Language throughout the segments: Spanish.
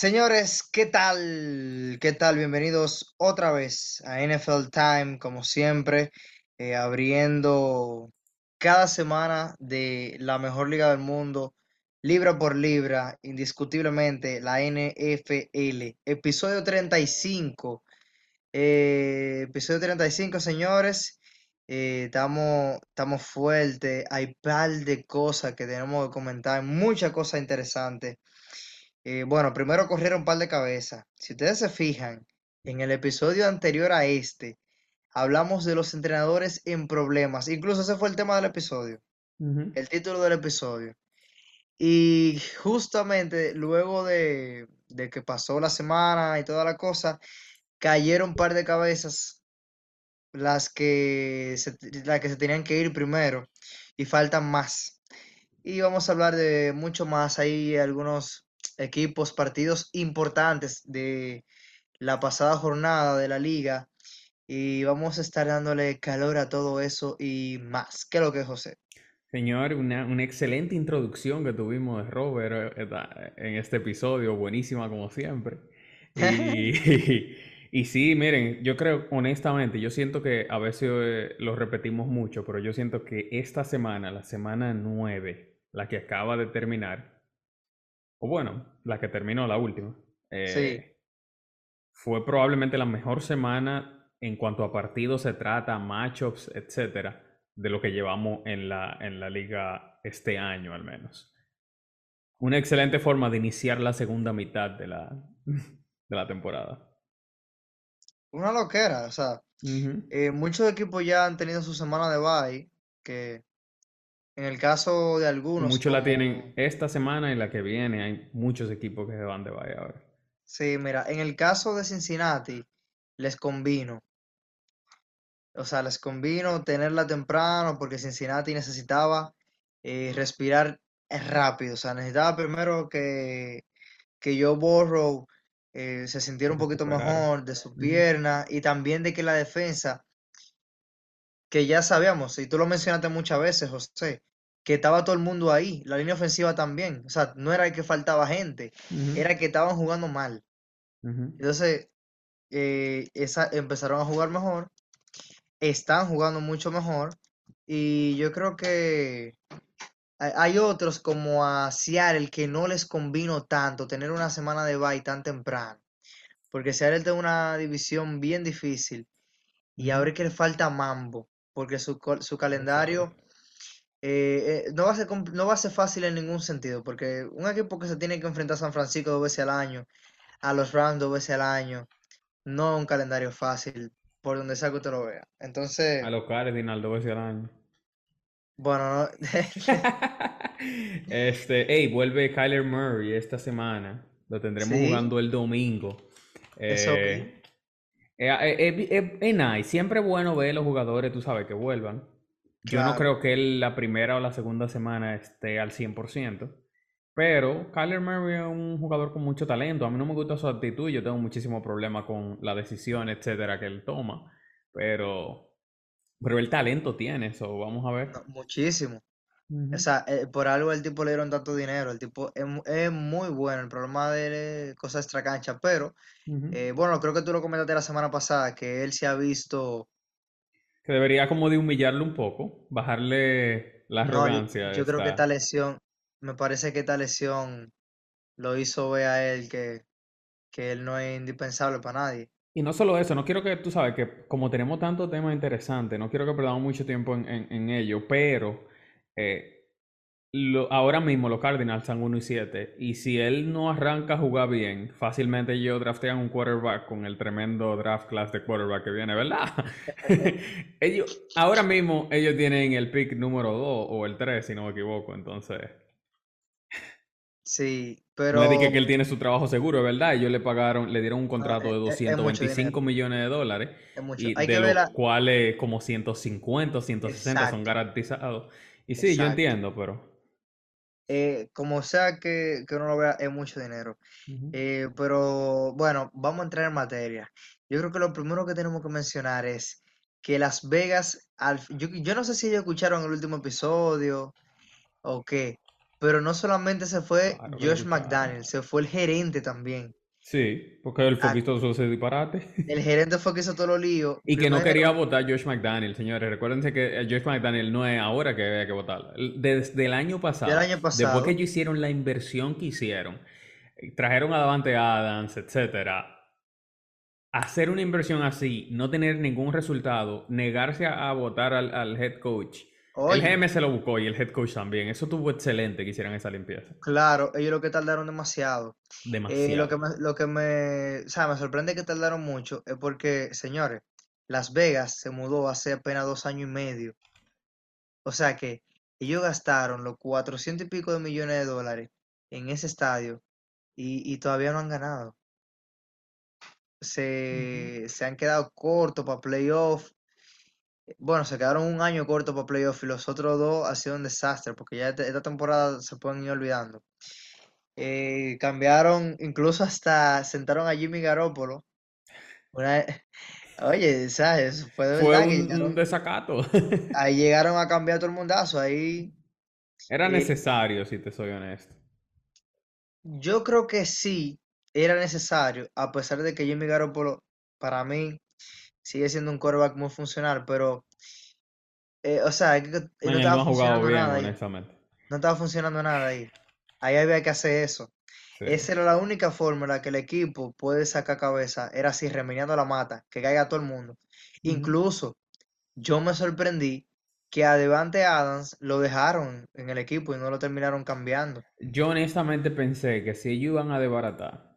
Señores, ¿qué tal? ¿Qué tal? Bienvenidos otra vez a NFL Time, como siempre, eh, abriendo cada semana de la mejor liga del mundo, libra por libra, indiscutiblemente, la NFL. Episodio 35. eh, episodio 35, señores. Eh, estamos, fuertes, hay par de cosas que tenemos que comentar, muchas cosas interesantes. Eh, bueno, primero corrieron un par de cabezas. Si ustedes se fijan, en el episodio anterior a este, hablamos de los entrenadores en problemas. Incluso ese fue el tema del episodio, el título del episodio. Y justamente luego de, de que pasó la semana y toda la cosa, cayeron un par de cabezas, las que se, las que se tenían que ir primero, y faltan más. Y vamos a hablar de mucho más. Hay algunos equipos, partidos importantes de la pasada jornada de la liga. Y vamos a estar dándole calor a todo eso y más. ¿Qué es lo que es, José? Señor, una, una excelente introducción que tuvimos de Robert eh, esta- en este episodio, buenísima como siempre. Y, y sí, miren, yo creo honestamente, yo siento que a veces eh, lo repetimos mucho, pero yo siento que esta semana, la semana 9, la que acaba de terminar, o bueno, la que terminó la última, Sí, eh, fue probablemente la mejor semana en cuanto a partidos se trata, matchups, etcétera, de lo que llevamos en la, en la liga este año al menos. Una excelente forma de iniciar la segunda mitad de la, de la temporada. una loquera. O sea, eh, muchos equipos ya han tenido su semana de bye. Que en el caso de algunos, muchos la tienen esta semana y la que viene. Hay muchos equipos que se van de bye ahora. Sí, mira, en el caso de Cincinnati, les convino. O sea, les convino tenerla temprano porque Cincinnati necesitaba eh, respirar rápido. O sea, necesitaba primero que, que Joe Burrow eh, se sintiera un poquito mejor de su pierna y también de que la defensa, que ya sabíamos, y tú lo mencionaste muchas veces, José, que estaba todo el mundo ahí, la línea ofensiva también. O sea, no era que faltaba gente, era que estaban jugando mal. Entonces, eh, esa, empezaron a jugar mejor, están jugando mucho mejor y yo creo que hay otros como a Seattle que no les convino tanto tener una semana de bye tan temprano, porque Seattle tiene una división bien difícil y ahora es que le falta mambo, porque su, su calendario. Eh, eh, no va a ser, compl- no va a ser fácil en ningún sentido, porque un equipo que se tiene que enfrentar a San Francisco dos veces al año, a los Rams dos veces al año, no es un calendario fácil, por donde sea que usted lo vea. A Entonces, los Cardinals dos veces al año. bueno, no- Este, hey, vuelve Kyler Murray esta semana. Lo tendremos sí, jugando el domingo. Eh, eh, eh, nice. Siempre es bueno ver los jugadores, tú sabes, que vuelvan. Yo no creo que él la primera o la segunda semana esté al 100%. Pero Kyler Murray es un jugador con mucho talento. A mí no me gusta su actitud. Yo tengo muchísimo problema con la decisión, etcétera, que él toma. Pero, pero el talento tiene eso. Vamos a ver. Muchísimo. O Ujú. sea, eh, por algo el tipo le dieron tanto dinero. El tipo es, es muy bueno. El problema de cosas extracancha. Pero, Ujú. eh, bueno, creo que tú lo comentaste la semana pasada, que él se ha visto. Que debería como de humillarlo un poco, bajarle la No, yo, arrogancia yo creo que esta lesión, me parece que esta lesión lo hizo ver a él que, que él no es indispensable para nadie. Y no solo eso, no quiero que tú sabes que como tenemos tantos temas interesantes, no quiero que perdamos mucho tiempo en, en- en ello, pero eh, lo- ahora mismo los Cardinals están 1 y 7 y si él no arranca a jugar bien, fácilmente ellos draftean un quarterback con el tremendo draft class de quarterback que viene, ¿verdad? Ellos, ahora mismo ellos tienen el pick número 2 o el 3 si no me equivoco, entonces Sí, no es de que, pero él tiene su trabajo seguro, ¿verdad? Ellos le pagaron, le dieron un contrato de es- es mucho 225 dinero. millones de dólares Es mucho. y Hay de que los la. cuales como 150 o 160 son Exacto, garantizados. Y sí, yo entiendo, pero... Eh, como sea que, que uno lo vea, es mucho dinero. Eh, pero bueno, vamos a entrar en materia. Yo creo que lo primero que tenemos que mencionar es que Las Vegas, al, yo, yo no sé si ellos escucharon el último episodio o qué, pero no solamente se fue Claro Josh. McDaniel, se fue el gerente también. Sí, porque fue Ah, que hizo ese disparate. el gerente fue que hizo todos los líos. Y que no quería votar Josh McDaniel, señores. Recuérdense que Josh McDaniel no es ahora que había que votarlo. El- Desde el año del pasado, año después que pasado, ellos hicieron la inversión que hicieron, trajeron a Davante Adams, etcétera, hacer una inversión así, no tener ningún resultado, negarse a, a votar al, al head coach. El GM se lo buscó y el head coach también. Eso tuvo excelente que hicieran esa limpieza. claro, ellos lo que tardaron demasiado. Eh, lo que Demasiado. me, lo que me, o sea, me sorprende que tardaron mucho es porque, señores, Las Vegas se mudó hace apenas dos años y medio. O sea que ellos gastaron los 400 y pico de millones de dólares en ese estadio y, y todavía no han ganado. Se, se han quedado cortos para playoff. Bueno, se quedaron un año corto para playoff y los otros dos ha sido un desastre porque ya esta temporada se pueden ir olvidando. Eh, cambiaron, incluso hasta sentaron a Jimmy Garoppolo. Una- oye, ¿sabes? Fue de Fue verdad que un, desacato. ahí llegaron a cambiar todo el mundazo. Ahí, Era eh, necesario, si te soy honesto. yo creo que sí era necesario, a pesar de que Jimmy Garoppolo, para mí, sigue siendo un quarterback muy funcional, pero, eh, o sea, él no estaba funcionando bien, nada ahí. No estaba funcionando nada ahí. Ahí había que hacer eso. Sí. Esa era la única forma en la que el equipo puede sacar cabeza. Era así, remeniando la mata, que caiga todo el mundo. Incluso yo me sorprendí que a Devante Adams lo dejaron en el equipo y no lo terminaron cambiando. Yo honestamente pensé que si ellos iban a desbaratar,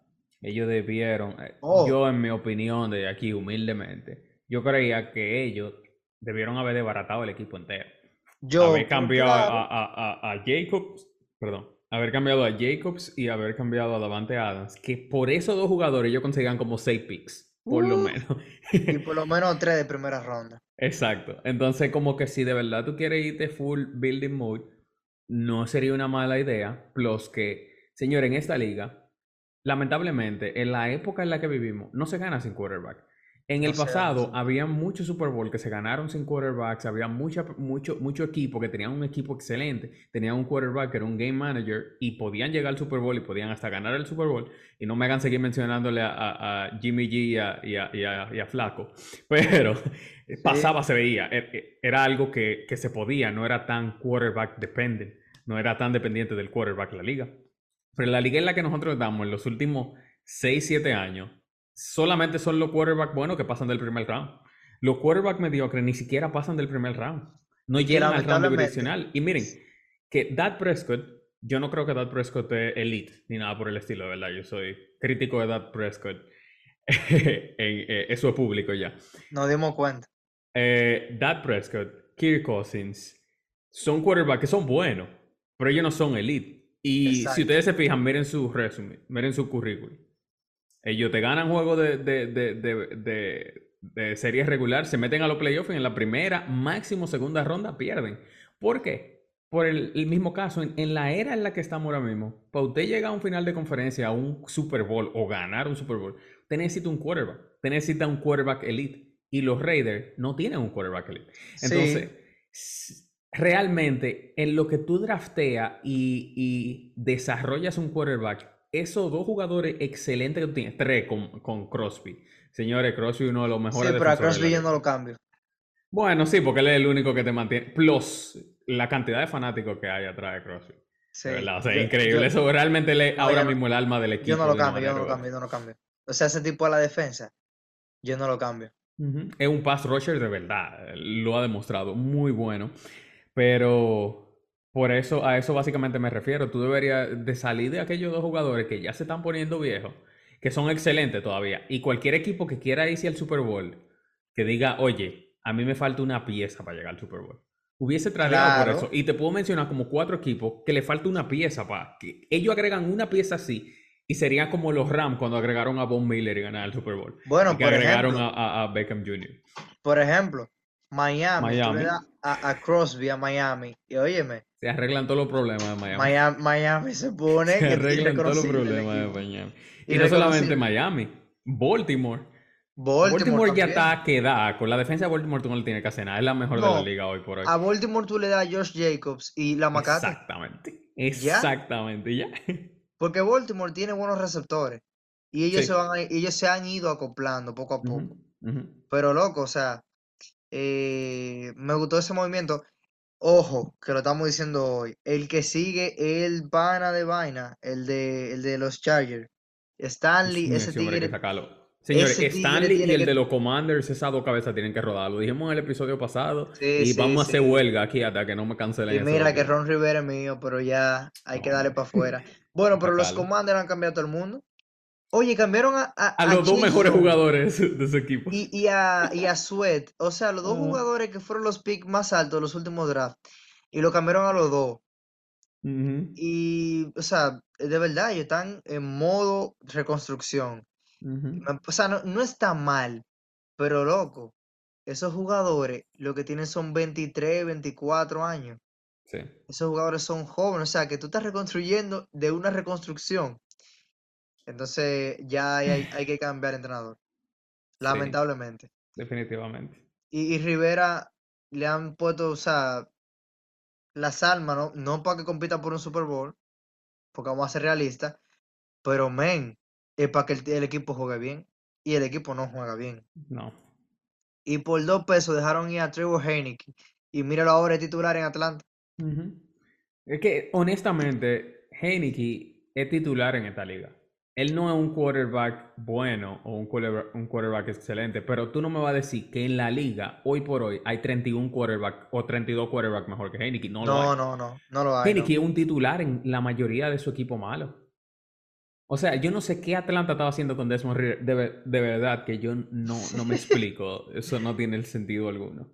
ellos debieron, eh, Oh, yo en mi opinión de aquí humildemente, yo creía que ellos debieron haber desbaratado el equipo entero. yo, Haber cambiado claro, a- a- a Jacobs, perdón, haber cambiado a Jacobs y haber cambiado a Davante Adams, que por esos dos jugadores ellos conseguían como seis picks, por lo uh, menos. y por lo menos tres de primera ronda. Exacto. Entonces, como que si de verdad tú quieres irte full building mode, no sería una mala idea. Plus que, señor, en esta liga, lamentablemente, en la época en la que vivimos, no se gana sin quarterback. En el pasado había muchos Super Bowl que se ganaron sin quarterbacks, había mucha, mucho, mucho equipo que tenían un equipo excelente, tenían un quarterback que era un game manager y podían llegar al Super Bowl y podían hasta ganar el Super Bowl. Y no me hagan seguir mencionándole a, a- a Jimmy G y a, y a- y a- y a Flaco, pero Sí, pasaba, se veía, e- e- era algo que, que se podía, no era tan quarterback dependent, no era tan dependiente del quarterback la liga. Pero la liga en la que nosotros estamos en los últimos 6, 7 años, solamente son los quarterbacks buenos que pasan del primer round. Los quarterbacks mediocres ni siquiera pasan del primer round. No llegan al round divisional. Y miren, que Dak Prescott, yo no creo que Dak Prescott es elite ni nada por el estilo, de ¿verdad? Yo soy crítico de Dak Prescott. Eh, eso es público ya. nos dimos cuenta. Eh, Dak Prescott, Kirk Cousins, son quarterbacks que son buenos, pero ellos no son elite. Y si ustedes se fijan, miren su resumen, miren su currículum. Ellos te ganan juegos de, de, de, de, serie regular, se meten a los playoffs y en la primera, máximo segunda ronda pierden. ¿Por qué? Por el, el mismo caso, en, en la era en la que estamos ahora mismo, para usted llegar a un final de conferencia, a un Super Bowl o ganar un Super Bowl, usted necesita un quarterback, usted necesita un quarterback elite. Y los Raiders no tienen un quarterback elite. Entonces, Sí, realmente en lo que tú drafteas y, y desarrollas un quarterback, esos dos jugadores excelentes que tú tienes, tres con, con Crosby. Señores, Crosby uno de los sí, mejores pero a de Crosby yo no lo cambio. Bueno, sí, porque él es el único que te mantiene. Plus la cantidad de fanáticos que hay atrás de Crosby. De Sí, verdad, o sea, yo, increíble. yo, Eso realmente le no, ahora yo no, mismo el alma del yo equipo no lo de cambio, yo no lo cambio, yo no lo cambio. O sea, ese tipo a la defensa, yo no lo cambio. Es un pass rusher de verdad, lo ha demostrado, muy bueno. Pero por eso, a eso básicamente me refiero. Tú deberías de salir de aquellos dos jugadores que ya se están poniendo viejos, que son excelentes todavía. Y cualquier equipo que quiera irse al Super Bowl, que diga, oye, a mí me falta una pieza para llegar al Super Bowl. Hubiese tradeado por eso. Y te puedo mencionar como cuatro equipos que le falta una pieza para que ellos agregan una pieza así. Y serían como los Rams cuando agregaron a Von Miller y ganaron el Super Bowl. Y bueno, que por agregaron ejemplo, a, Beckham Jr. por ejemplo, Miami, tú le Miami. das a, a Crosby a Miami y óyeme, Se arreglan todos los problemas de Miami. Miami, Miami se pone Se que arreglan todos los problemas de. Miami. Y no solamente. Miami, Baltimore. Baltimore, ya está quedada. Con la defensa de Baltimore tú no le tienes que hacer nada. Es la mejor de la liga hoy por hoy. A Baltimore tú le das a Josh Jacobs y la Macate. Exactamente. Exactamente, ¿Ya? Porque Baltimore tiene buenos receptores. Y ellos, se, van ellos se han ido acoplando poco a poco. Pero loco, o sea, eh, me gustó ese movimiento. Ojo, que lo estamos diciendo hoy. El que sigue el pana de vaina, el de, el de los Chargers. Stanley, ese tigre. Señores, Stanley y el de los Commanders, esas dos cabezas tienen que rodar. Lo dijimos en el episodio pasado. y vamos a hacer huelga aquí hasta que no me cancelen. Y mira que Ron Rivera es mío, pero ya hay que darle para afuera. Bueno, pero los Commanders han cambiado todo el mundo. Oye, cambiaron a. A, los dos mejores jugadores de ese equipo. Y, y, a, y a Sweat. O sea, los dos jugadores que fueron los picks más altos de los últimos drafts. Y lo cambiaron a los dos. Y, o sea, de verdad, ellos están en modo reconstrucción. O sea, no, está mal, pero loco, esos jugadores lo que tienen son 23, 24 años. Sí. Esos jugadores son jóvenes, o sea, que tú estás reconstruyendo de una reconstrucción. Entonces ya hay, hay que cambiar entrenador. Lamentablemente. definitivamente. Y, Rivera le han puesto, o sea, las almas, ¿no? No para que compita por un Super Bowl, porque vamos a ser realistas, pero men, es para que el, equipo juegue bien. Y el equipo no juega bien. No. Y por dos pesos dejaron ir a Trevor Heineken. Y míralo ahora, es titular en Atlanta. Es que, honestamente, Heineken es titular en esta liga. Él no es un quarterback bueno o un quarterback, un quarterback excelente, pero tú no me vas a decir que en la liga, hoy por hoy, hay 31 quarterback o 32 quarterback mejor que Heineken. No, no, no, no, no, lo hay. Heineken es un titular en la mayoría de su equipo malo. O sea, yo no sé qué Atlanta estaba haciendo con Desmond Reader. De, verdad que yo no, no me explico. Eso no tiene el sentido alguno.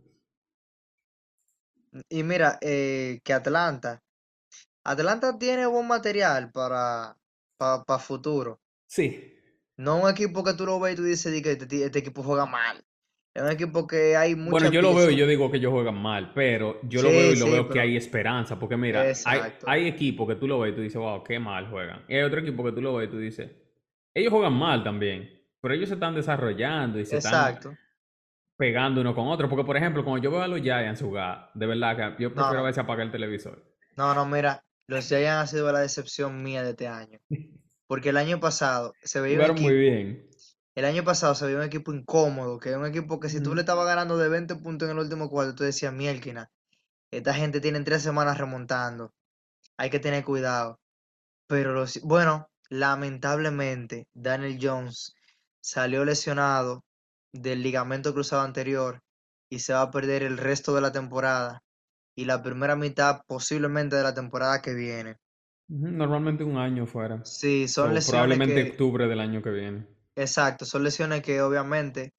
Y mira, eh, que Atlanta. Atlanta tiene buen material para, para, futuro. Sí. No un equipo que tú lo ves y tú dices que este, este equipo juega mal. Es un equipo que hay mucha Bueno, yo lo veo y yo digo que ellos juegan mal, pero yo lo veo y lo veo que hay esperanza. Porque mira, hay, hay, equipos que tú lo ves y tú dices, wow, qué mal juegan. Y hay otro equipo que tú lo ves y tú dices, ellos juegan mal también, pero ellos se están desarrollando y se están pegando uno con otro. Porque, por ejemplo, cuando yo veo a los Giants jugar, de verdad que yo prefiero a veces apagar el televisor. No, no, mira, los Giants han sido la decepción mía de este año. Porque el año pasado se veía muy bien. El año pasado se veía un equipo incómodo, que es un equipo que si tú le estabas ganando de 20 puntos en el último cuarto, tú decías, mielquina, esta gente tiene tres semanas remontando, hay que tener cuidado. Pero los, bueno, lamentablemente, Daniel Jones salió lesionado del ligamento cruzado anterior y se va a perder el resto de la temporada y la primera mitad posiblemente de la temporada que viene. Normalmente un año fuera. Sí, son lesiones. Probablemente octubre del año que viene. Exacto, son lesiones que obviamente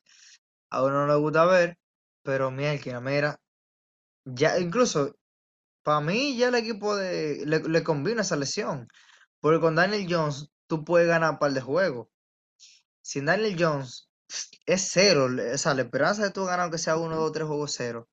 a uno no le gusta ver, pero mira, mira, ya incluso para mí ya el equipo de, le, le combina esa lesión, porque con Daniel Jones tú puedes ganar un par de juegos. Sin Daniel Jones es cero, o sea, la esperanza de tú ganar que sea uno, dos, tres juegos cero.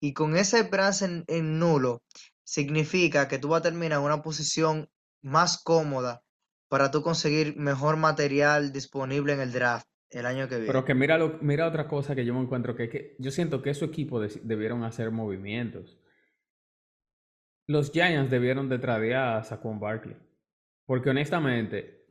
Y con esa esperanza en, en nulo, significa que tú vas a terminar en una posición más cómoda para tú conseguir mejor material disponible en el draft el año que viene. Pero que mira, mira otra cosa que yo me encuentro, que, que yo siento que su equipo debieron hacer movimientos. Los Giants debieron de tradear a Saquon Barkley. Porque honestamente,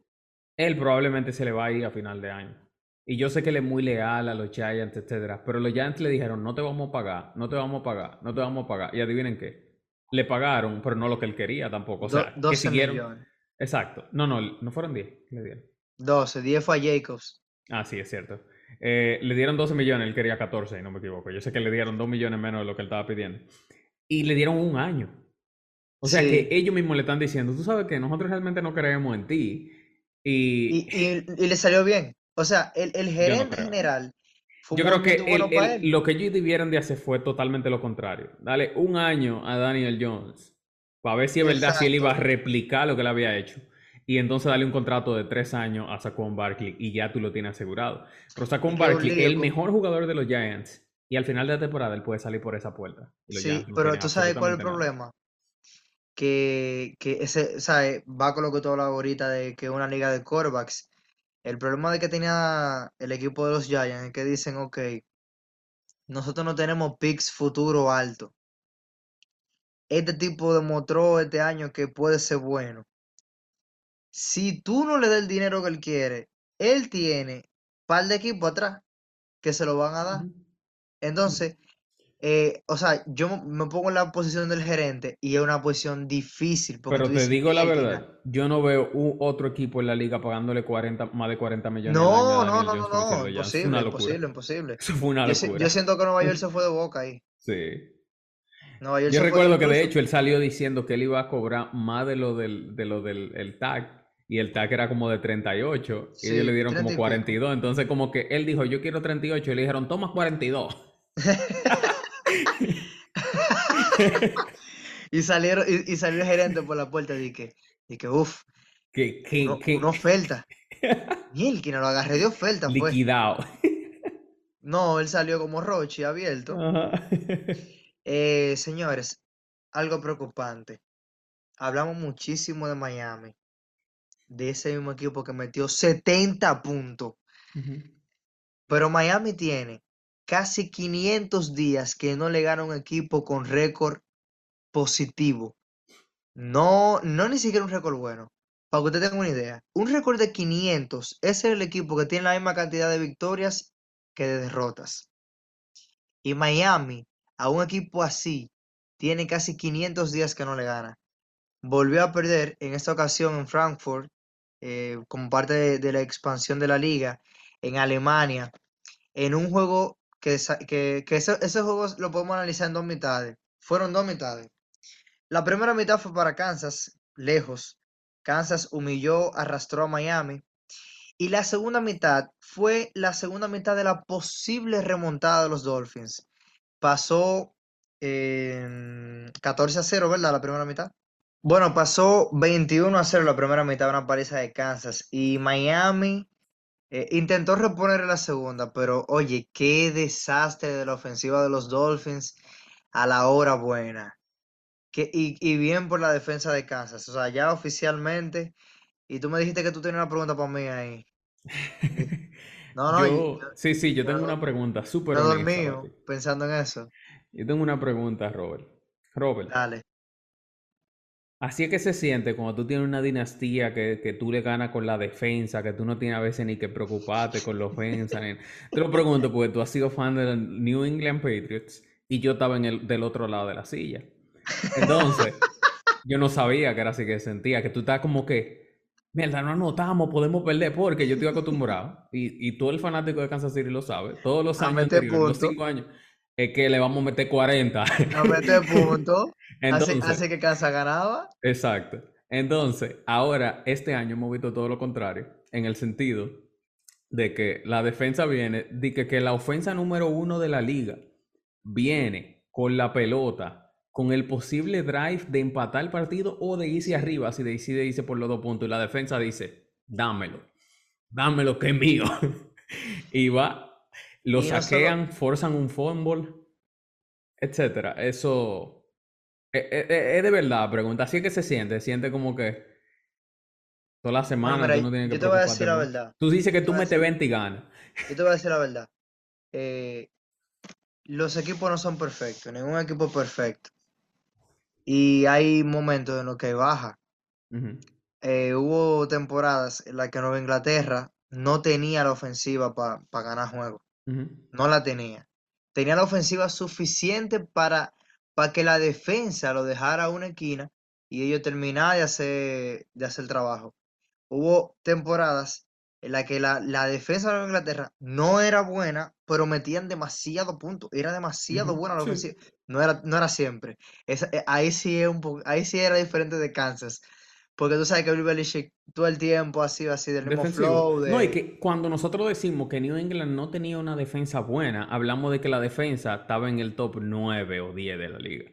él probablemente se le va a ir a final de año. Y yo sé que él es muy leal a los Giants, etcétera. Pero los Giants le dijeron, no te vamos a pagar, no te vamos a pagar, no te vamos a pagar. Y adivinen qué. Le pagaron, pero no lo que él quería tampoco. O sea, que siguieron. Millones. Exacto. No, no, no fueron 10 le dieron. 12, 10 fue a Jacobs. Ah, sí, es cierto. Eh, le dieron 12 millones, él quería 14, no me equivoco. Yo sé que le dieron 2 millones menos de lo que él estaba pidiendo. Y le dieron un año. O sea que ellos mismos le están diciendo, tú sabes que nosotros realmente no creemos en ti. Y, y, le salió bien. O sea, el, el gerente general. Yo creo que lo que ellos debieron de hacer fue totalmente lo contrario. Dale un año a Daniel Jones para ver si es verdad si él iba a replicar lo que él había hecho. Y entonces darle un contrato de tres años a Saquon Barkley y ya tú lo tienes asegurado. Pero Saquon Barkley es el mejor jugador de los Giants y al final de la temporada él puede salir por esa puerta. Sí, pero tú sabes cuál es el problema. Que, que ese, ¿sabes? Va con lo que tú hablabas ahorita de que una liga de quarterbacks. El problema de que tenía el equipo de los Giants es que dicen, ok, nosotros no tenemos picks futuro alto. Este tipo demostró este año que puede ser bueno. Si tú no le das el dinero que él quiere, él tiene un par de equipos atrás que se lo van a dar. Entonces, eh, o sea, yo me pongo en la posición del gerente y es una posición difícil. Pero te digo la verdad, yo no veo otro equipo en la liga pagándole 40, más de 40 millones no, No, no, no, no, imposible, imposible, imposible. Eso fue una locura. Yo, siento que Nueva York se fue de boca ahí. Sí. yo recuerdo que de hecho él salió diciendo que él iba a cobrar más de lo del, de lo del el tag y el tag era como de 38 y ellos le dieron como 42. Entonces como que él dijo, yo quiero 38 y le dijeron, toma 42. y salieron y, salió el gerente por la puerta y que, y que uff, que, que, una oferta. Y él que no lo agarré de oferta. Liquidado. No, él salió como Rochi abierto. Eh, señores, algo preocupante. Hablamos muchísimo de Miami de ese mismo equipo que metió 70 puntos. Pero Miami tiene casi 500 días que no le gana un equipo con récord positivo. No, no ni siquiera un récord bueno. Para que usted tenga una idea, un récord de 500 es el equipo que tiene la misma cantidad de victorias que de derrotas. Y Miami, a un equipo así, tiene casi 500 días que no le gana. Volvió a perder en esta ocasión en Frankfurt eh, como parte de, la expansión de la liga en Alemania, en un juego que, que, que ese, lo podemos analizar en dos mitades. Fueron dos mitades. La primera mitad fue para Kansas, lejos. Kansas humilló, arrastró a Miami. Y la segunda mitad fue la segunda mitad de la posible remontada de los Dolphins. Pasó 14 a 0, ¿verdad? La primera mitad. Bueno, pasó 21 a 0 la primera mitad una paliza de Kansas y Miami eh, intentó reponer la segunda, pero oye, qué desastre de la ofensiva de los Dolphins a la hora buena. Que, y, bien por la defensa de Kansas. O sea, ya oficialmente. Y tú me dijiste que tú tenías una pregunta para mí ahí. No, no. sí, sí, yo tengo una pregunta súper No dormido pensando en eso. Yo tengo una pregunta, Robert. Robert. Dale. Así es que se siente cuando tú tienes una dinastía que, que, tú le ganas con la defensa, que tú no tienes a veces ni que preocuparte con la ofensa. Te lo pregunto porque tú has sido fan de los New England Patriots y yo estaba en el, del otro lado de la silla. Entonces, yo no sabía que era así que sentía, que tú estás como que, mierda, no anotamos, podemos perder porque yo estoy acostumbrado. Y, y todo el fanático de Kansas City lo sabe. Todos los años, los cinco años es que le vamos a meter 40. A meter puntos. Hace, que Kansas ganaba. Exacto. Entonces, ahora, este año hemos visto todo lo contrario, en el sentido de que la defensa viene, de que, que la ofensa número uno de la liga viene con la pelota, con el posible drive de empatar el partido o de irse arriba, si decide irse por los dos puntos, y la defensa dice, dámelo, dámelo que es mío. y va lo saquean, forzan un fumble, etcétera. Eso es, e, e, es, de verdad, pregunta. Así es que se siente, siente como que toda la semana tú no tienes que Yo te voy a decir la verdad. Tú dices que tú metes 20 y ganas. Yo te voy a decir la verdad. Eh, los equipos no son perfectos, ningún equipo es perfecto. Y hay momentos en los que baja. Eh, hubo temporadas en las que Nueva Inglaterra no tenía la ofensiva para ganar juegos. No la tenía. Tenía la ofensiva suficiente para, para que la defensa lo dejara a una esquina y ellos terminaran de hacer, de hacer el trabajo. Hubo temporadas en las que la, defensa de Inglaterra no era buena, pero metían demasiado puntos. Era demasiado buena la ofensiva. No era, no era siempre. Eh, ahí, sí es un ahí sí era diferente de Kansas. Porque tú sabes que Bill Belichick todo el tiempo ha sido así, del mismo flow. No, y que cuando nosotros decimos que New England no tenía una defensa buena, hablamos de que la defensa estaba en el top 9 o 10 de la liga.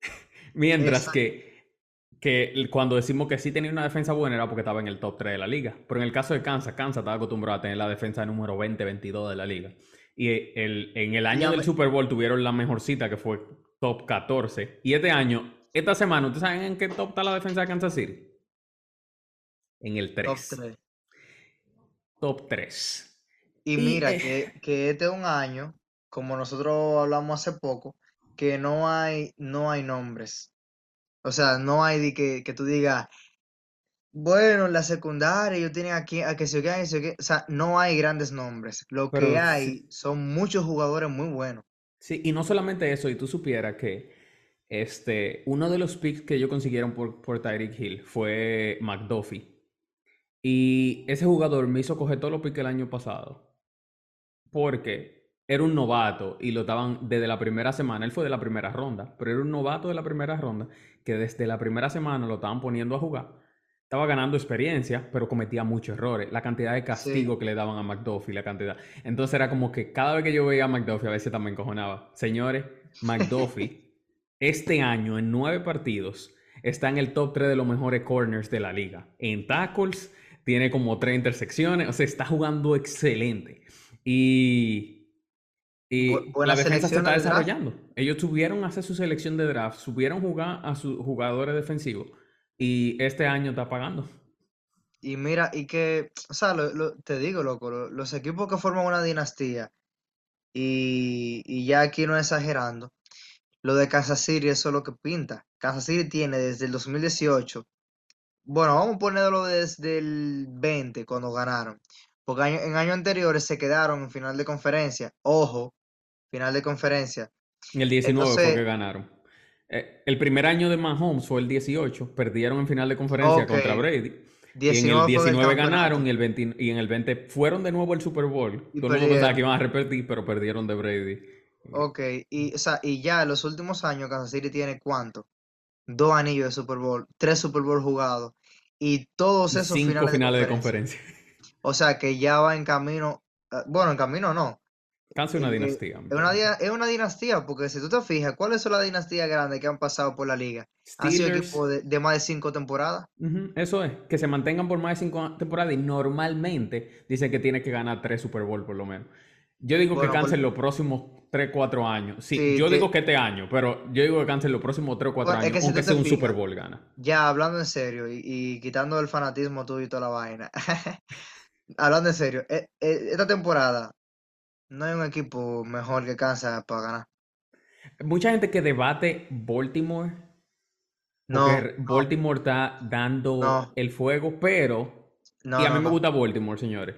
Mientras que, que cuando decimos que sí tenía una defensa buena era porque estaba en el top 3 de la liga. Pero en el caso de Kansas, Kansas estaba acostumbrado a tener la defensa número 20-22 de la liga. Y el, en el año del Super Bowl tuvieron la mejor cita que fue top 14. Y este año esta semana, ¿ustedes saben en qué top está la defensa de Kansas City? En el 3. top 3. Y mira que, que este es un año, como nosotros hablamos hace poco, que no hay, no hay nombres. O sea, no hay de que, que tú digas, bueno, en la secundaria yo tenía aquí a que se qué, a que O sea, no hay grandes nombres. Lo Pero que sí, hay son muchos jugadores muy buenos. sí, y no solamente eso, y tú supieras que este, uno de los picks que ellos consiguieron por, por Tyreek Hill fue McDuffie. Y ese jugador me hizo coger todos los picks el año pasado. Porque era un novato y lo estaban desde la primera semana. Él fue de la primera ronda, pero era un novato de la primera ronda que desde la primera semana lo estaban poniendo a jugar. Estaba ganando experiencia, pero cometía muchos errores. La cantidad de Sí, castigo que le daban a McDuffie, la cantidad. Entonces era como que cada vez que yo veía a McDuffie, a veces también encojonaba. Señores, McDuffie, este año en nueve partidos, está en el top 3 de los mejores corners de la liga. En tackles, tiene como tres intersecciones, o sea, está jugando excelente. Y, la defensa se está draft. desarrollando. Ellos tuvieron hacer su selección de draft, supieron jugar a sus jugadores defensivos y este año está pagando. Y mira, y que, o sea, lo- lo- te digo, loco, lo- los equipos que forman una dinastía, y, y ya aquí no exagerando, lo de Kansas City, eso es lo que pinta. Kansas City tiene desde el 2018 Bueno, vamos a ponerlo desde el 20, cuando ganaron. Porque año- en años anteriores se quedaron en final de conferencia. Ojo, final de conferencia. En el 19 fue Entonces, que ganaron. Eh, el primer año de Mahomes fue el 18, perdieron en final de conferencia ok, contra Brady. Y en el 19 fue el 19 ganaron y, el 20 y en el 20 fueron de nuevo al Super Bowl. y Todo el mundo pensaba que iban a repetir, pero perdieron de Brady. Ok, y, o sea, y ya en los últimos años Kansas City tiene ¿cuánto? Dos anillos de Super Bowl, tres Super Bowl jugados y todos esos cinco finales de finales de conferencia. conferencia. O sea que ya va en camino, ah, bueno, en camino no. Casi una eh, eh, dinastía, es una, es una dinastía, porque si tú te fijas, ¿cuáles son las dinastías grandes que han pasado por la liga? Han sido equipos Steelers, de, de más de cinco temporadas. eso es, que se mantengan por más de cinco temporadas y normalmente dicen que tiene que ganar tres Super Bowl por lo menos. Yo digo que Kansas por- en los próximos 3, 4 años. Sí, sí, yo digo que este año, pero yo digo que en los próximos 3 o 4 bueno, es años, que si aunque sea un Super Bowl, gana. ya hablando en serio y, y quitando el fanatismo tuyo y toda la vaina, hablando en serio, e- e- esta temporada no hay un equipo mejor que Kansas para ganar. Mucha gente que debate Baltimore, No, re- no, Baltimore está dando no, el fuego, pero, y a mí me gusta Baltimore, señores,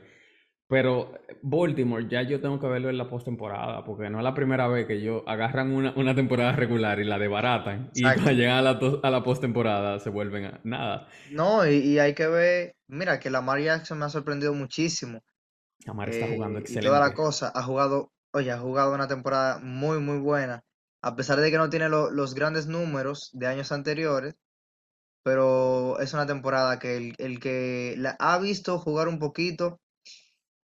pero Baltimore ya yo tengo que verlo en la postemporada, porque no es la primera vez que ellos agarran una, una temporada regular y la debaratan, y cuando llegan a la, a la postemporada se vuelven a nada. No, y, y hay que ver, mira, que Lamar Jackson me ha sorprendido muchísimo. Amar está jugando eh, y toda la excelente. cosa, ha jugado, oye, ha jugado una temporada muy, muy buena, a pesar de que no tiene lo- los grandes números de años anteriores, pero es una temporada que el, el que la ha visto jugar un poquito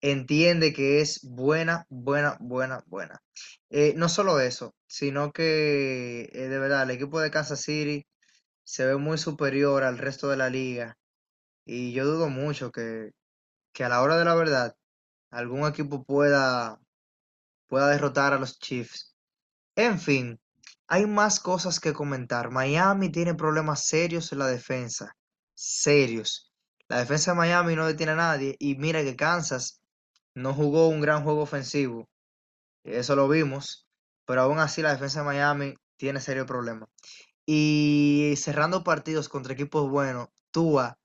entiende que es buena, buena, buena, buena. Eh, no solo eso, sino que eh, de verdad el equipo de Kansas City se ve muy superior al resto de la liga y yo dudo mucho que, que a la hora de la verdad algún equipo pueda, pueda derrotar a los Chiefs. En fin, hay más cosas que comentar. Miami tiene problemas serios en la defensa, serios. La defensa de Miami no detiene a nadie y mira que Kansas no jugó un gran juego ofensivo, eso lo vimos, pero aún así la defensa de Miami tiene serios problemas. Y cerrando partidos contra equipos buenos, Tua,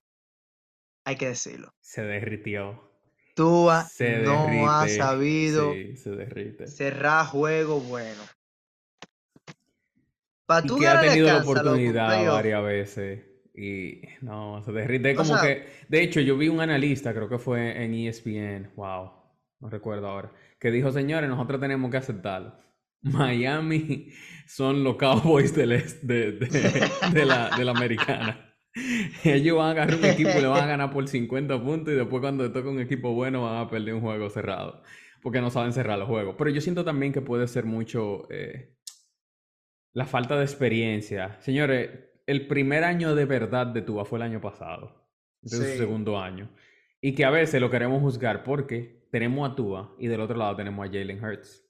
hay que decirlo, Se derritió. Tua Se no ha sabido Sí, se derrite. cerrar juego bueno. Para Y tú que ha tenido la oportunidad varias veces. Y no, se derrite. Como sea, que, de hecho, yo vi un analista, creo que fue en ESPN, wow, no recuerdo ahora, que dijo, señores, nosotros tenemos que aceptarlo. Miami son los Cowboys del de, de- de la, de la americana. Ellos van a agarrar un equipo y le van a ganar por 50 puntos y después cuando le toca un equipo bueno van a perder un juego cerrado. Porque no saben cerrar los juegos. Pero yo siento también que puede ser mucho eh, la falta de experiencia. Señores, el primer año de verdad de Tua fue el año pasado. Es su sí, segundo año. Y que a veces lo queremos juzgar porque tenemos a Tua y del otro lado tenemos a Jalen Hurts.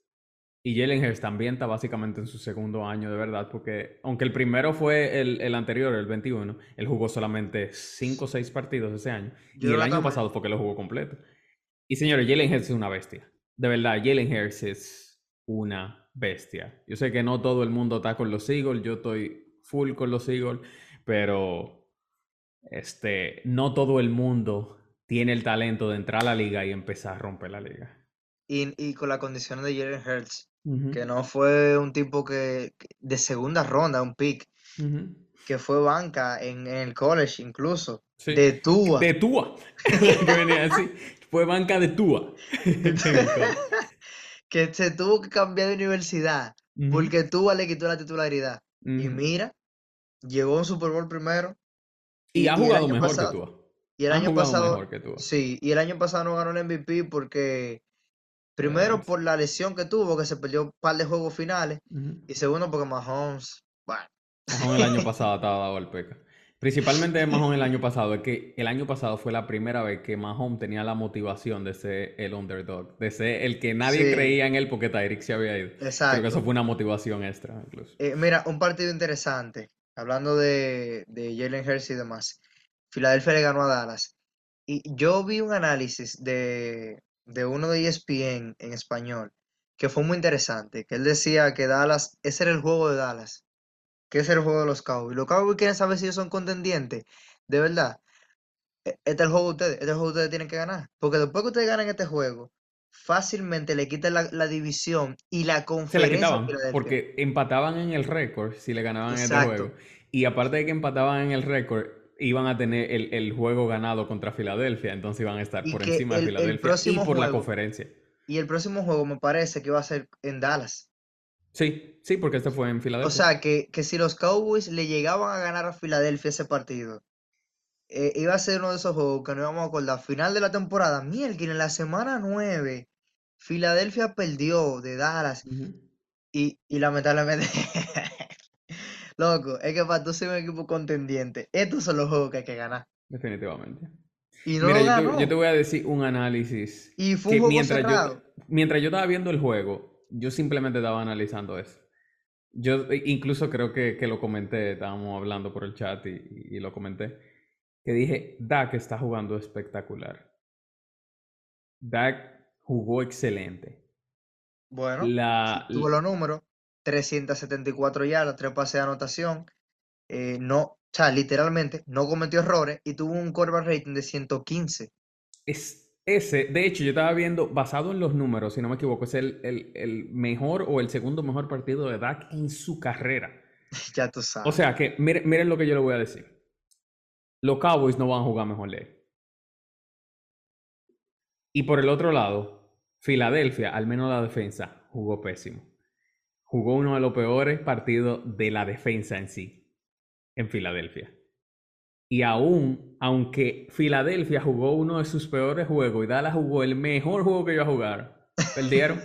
Y Jalen Hurts también está básicamente en su segundo año de verdad, porque aunque el primero fue el, el anterior, el 21, él jugó solamente 5 o 6 partidos ese año. yo Y el año pasado fue que lo jugó completo. Y señores, Jalen Hurts es una bestia. De verdad, Jalen Hurts es una bestia. Yo sé que no todo el mundo está con los Eagles, yo estoy full con los Eagles, pero este, no todo el mundo tiene el talento de entrar a la liga y empezar a romper la liga. Y, y con la condición de Jalen Hurts, que no fue un tipo que de segunda ronda, un pick, que fue banca en, el college incluso, de Tua. De Tua, que venía así, fue banca de Tua. que se tuvo que cambiar de universidad porque Tua le quitó la titularidad. Y mira, llegó a un Super Bowl primero. Y, ha jugado mejor que Tua. Y el año pasado, sí, y el año pasado no ganó el MVP porque primero por la lesión que tuvo, que se perdió un par de juegos finales, y segundo porque Mahomes, bueno. Mahomes el año pasado estaba dado al peca. Principalmente Mahomes el año pasado, es que el año pasado fue la primera vez que Mahomes tenía la motivación de ser el underdog, de ser el que nadie creía en él porque Tyreek se había ido. Exacto. Creo que eso fue una motivación extra incluso. Eh, mira, un partido interesante, hablando de, de Jalen Hurts y demás. Filadelfia le ganó a Dallas. Y yo vi un análisis de, uno de ESPN en español que fue muy interesante, que él decía que Dallas, ese era el juego de Dallas, que ese era el juego de los Cowboys. Los Cowboys quieren saber si ellos son contendientes, de verdad. E, este es el juego de ustedes, este es el juego que ustedes tienen que ganar. Porque después que ustedes ganan este juego, fácilmente le quitan la, división y la conferencia. Se la quitaban, porque empataban en el récord si le ganaban este juego. Y aparte de que empataban en el récord, iban a tener el, juego ganado contra Filadelfia, entonces iban a estar por encima de Filadelfia y por la conferencia. Y el próximo juego me parece que va a ser en Dallas. Sí, sí, porque este fue en Filadelfia. O sea, que, si los Cowboys le llegaban a ganar a Filadelfia ese partido, eh, iba a ser uno de esos juegos que no íbamos a acordar. Final de la temporada, que en la semana 9, Filadelfia perdió de Dallas. y, y lamentablemente Loco, es que para tú ser un equipo contendiente, estos son los juegos que hay que ganar. Definitivamente. Y no Mira, yo, te, voy a decir un análisis. Y fue un juego mientras Yo, mientras yo estaba viendo el juego, yo simplemente estaba analizando eso. Yo e, incluso creo que, que lo comenté, estábamos hablando por el chat y, y, lo comenté, que dije, Dak está jugando espectacular. Dak jugó excelente. Bueno, tuvo los números. 374 yardas, tres pases de anotación. Eh, no, o sea, literalmente no cometió errores y tuvo un quarterback rating de 115. Es ese, de hecho, yo estaba viendo, basado en los números, si no me equivoco, es el, el, mejor o el segundo mejor partido de Dak en su carrera. ya tú sabes. O sea que, miren, miren lo que yo le voy a decir. Los Cowboys no van a jugar mejor ley. Y por el otro lado, Filadelfia, al menos la defensa, jugó pésimo jugó uno de los peores partidos de la defensa en sí, en Filadelfia. Y aún, aunque Filadelfia jugó uno de sus peores juegos y Dallas jugó el mejor juego que iba a jugar, perdieron.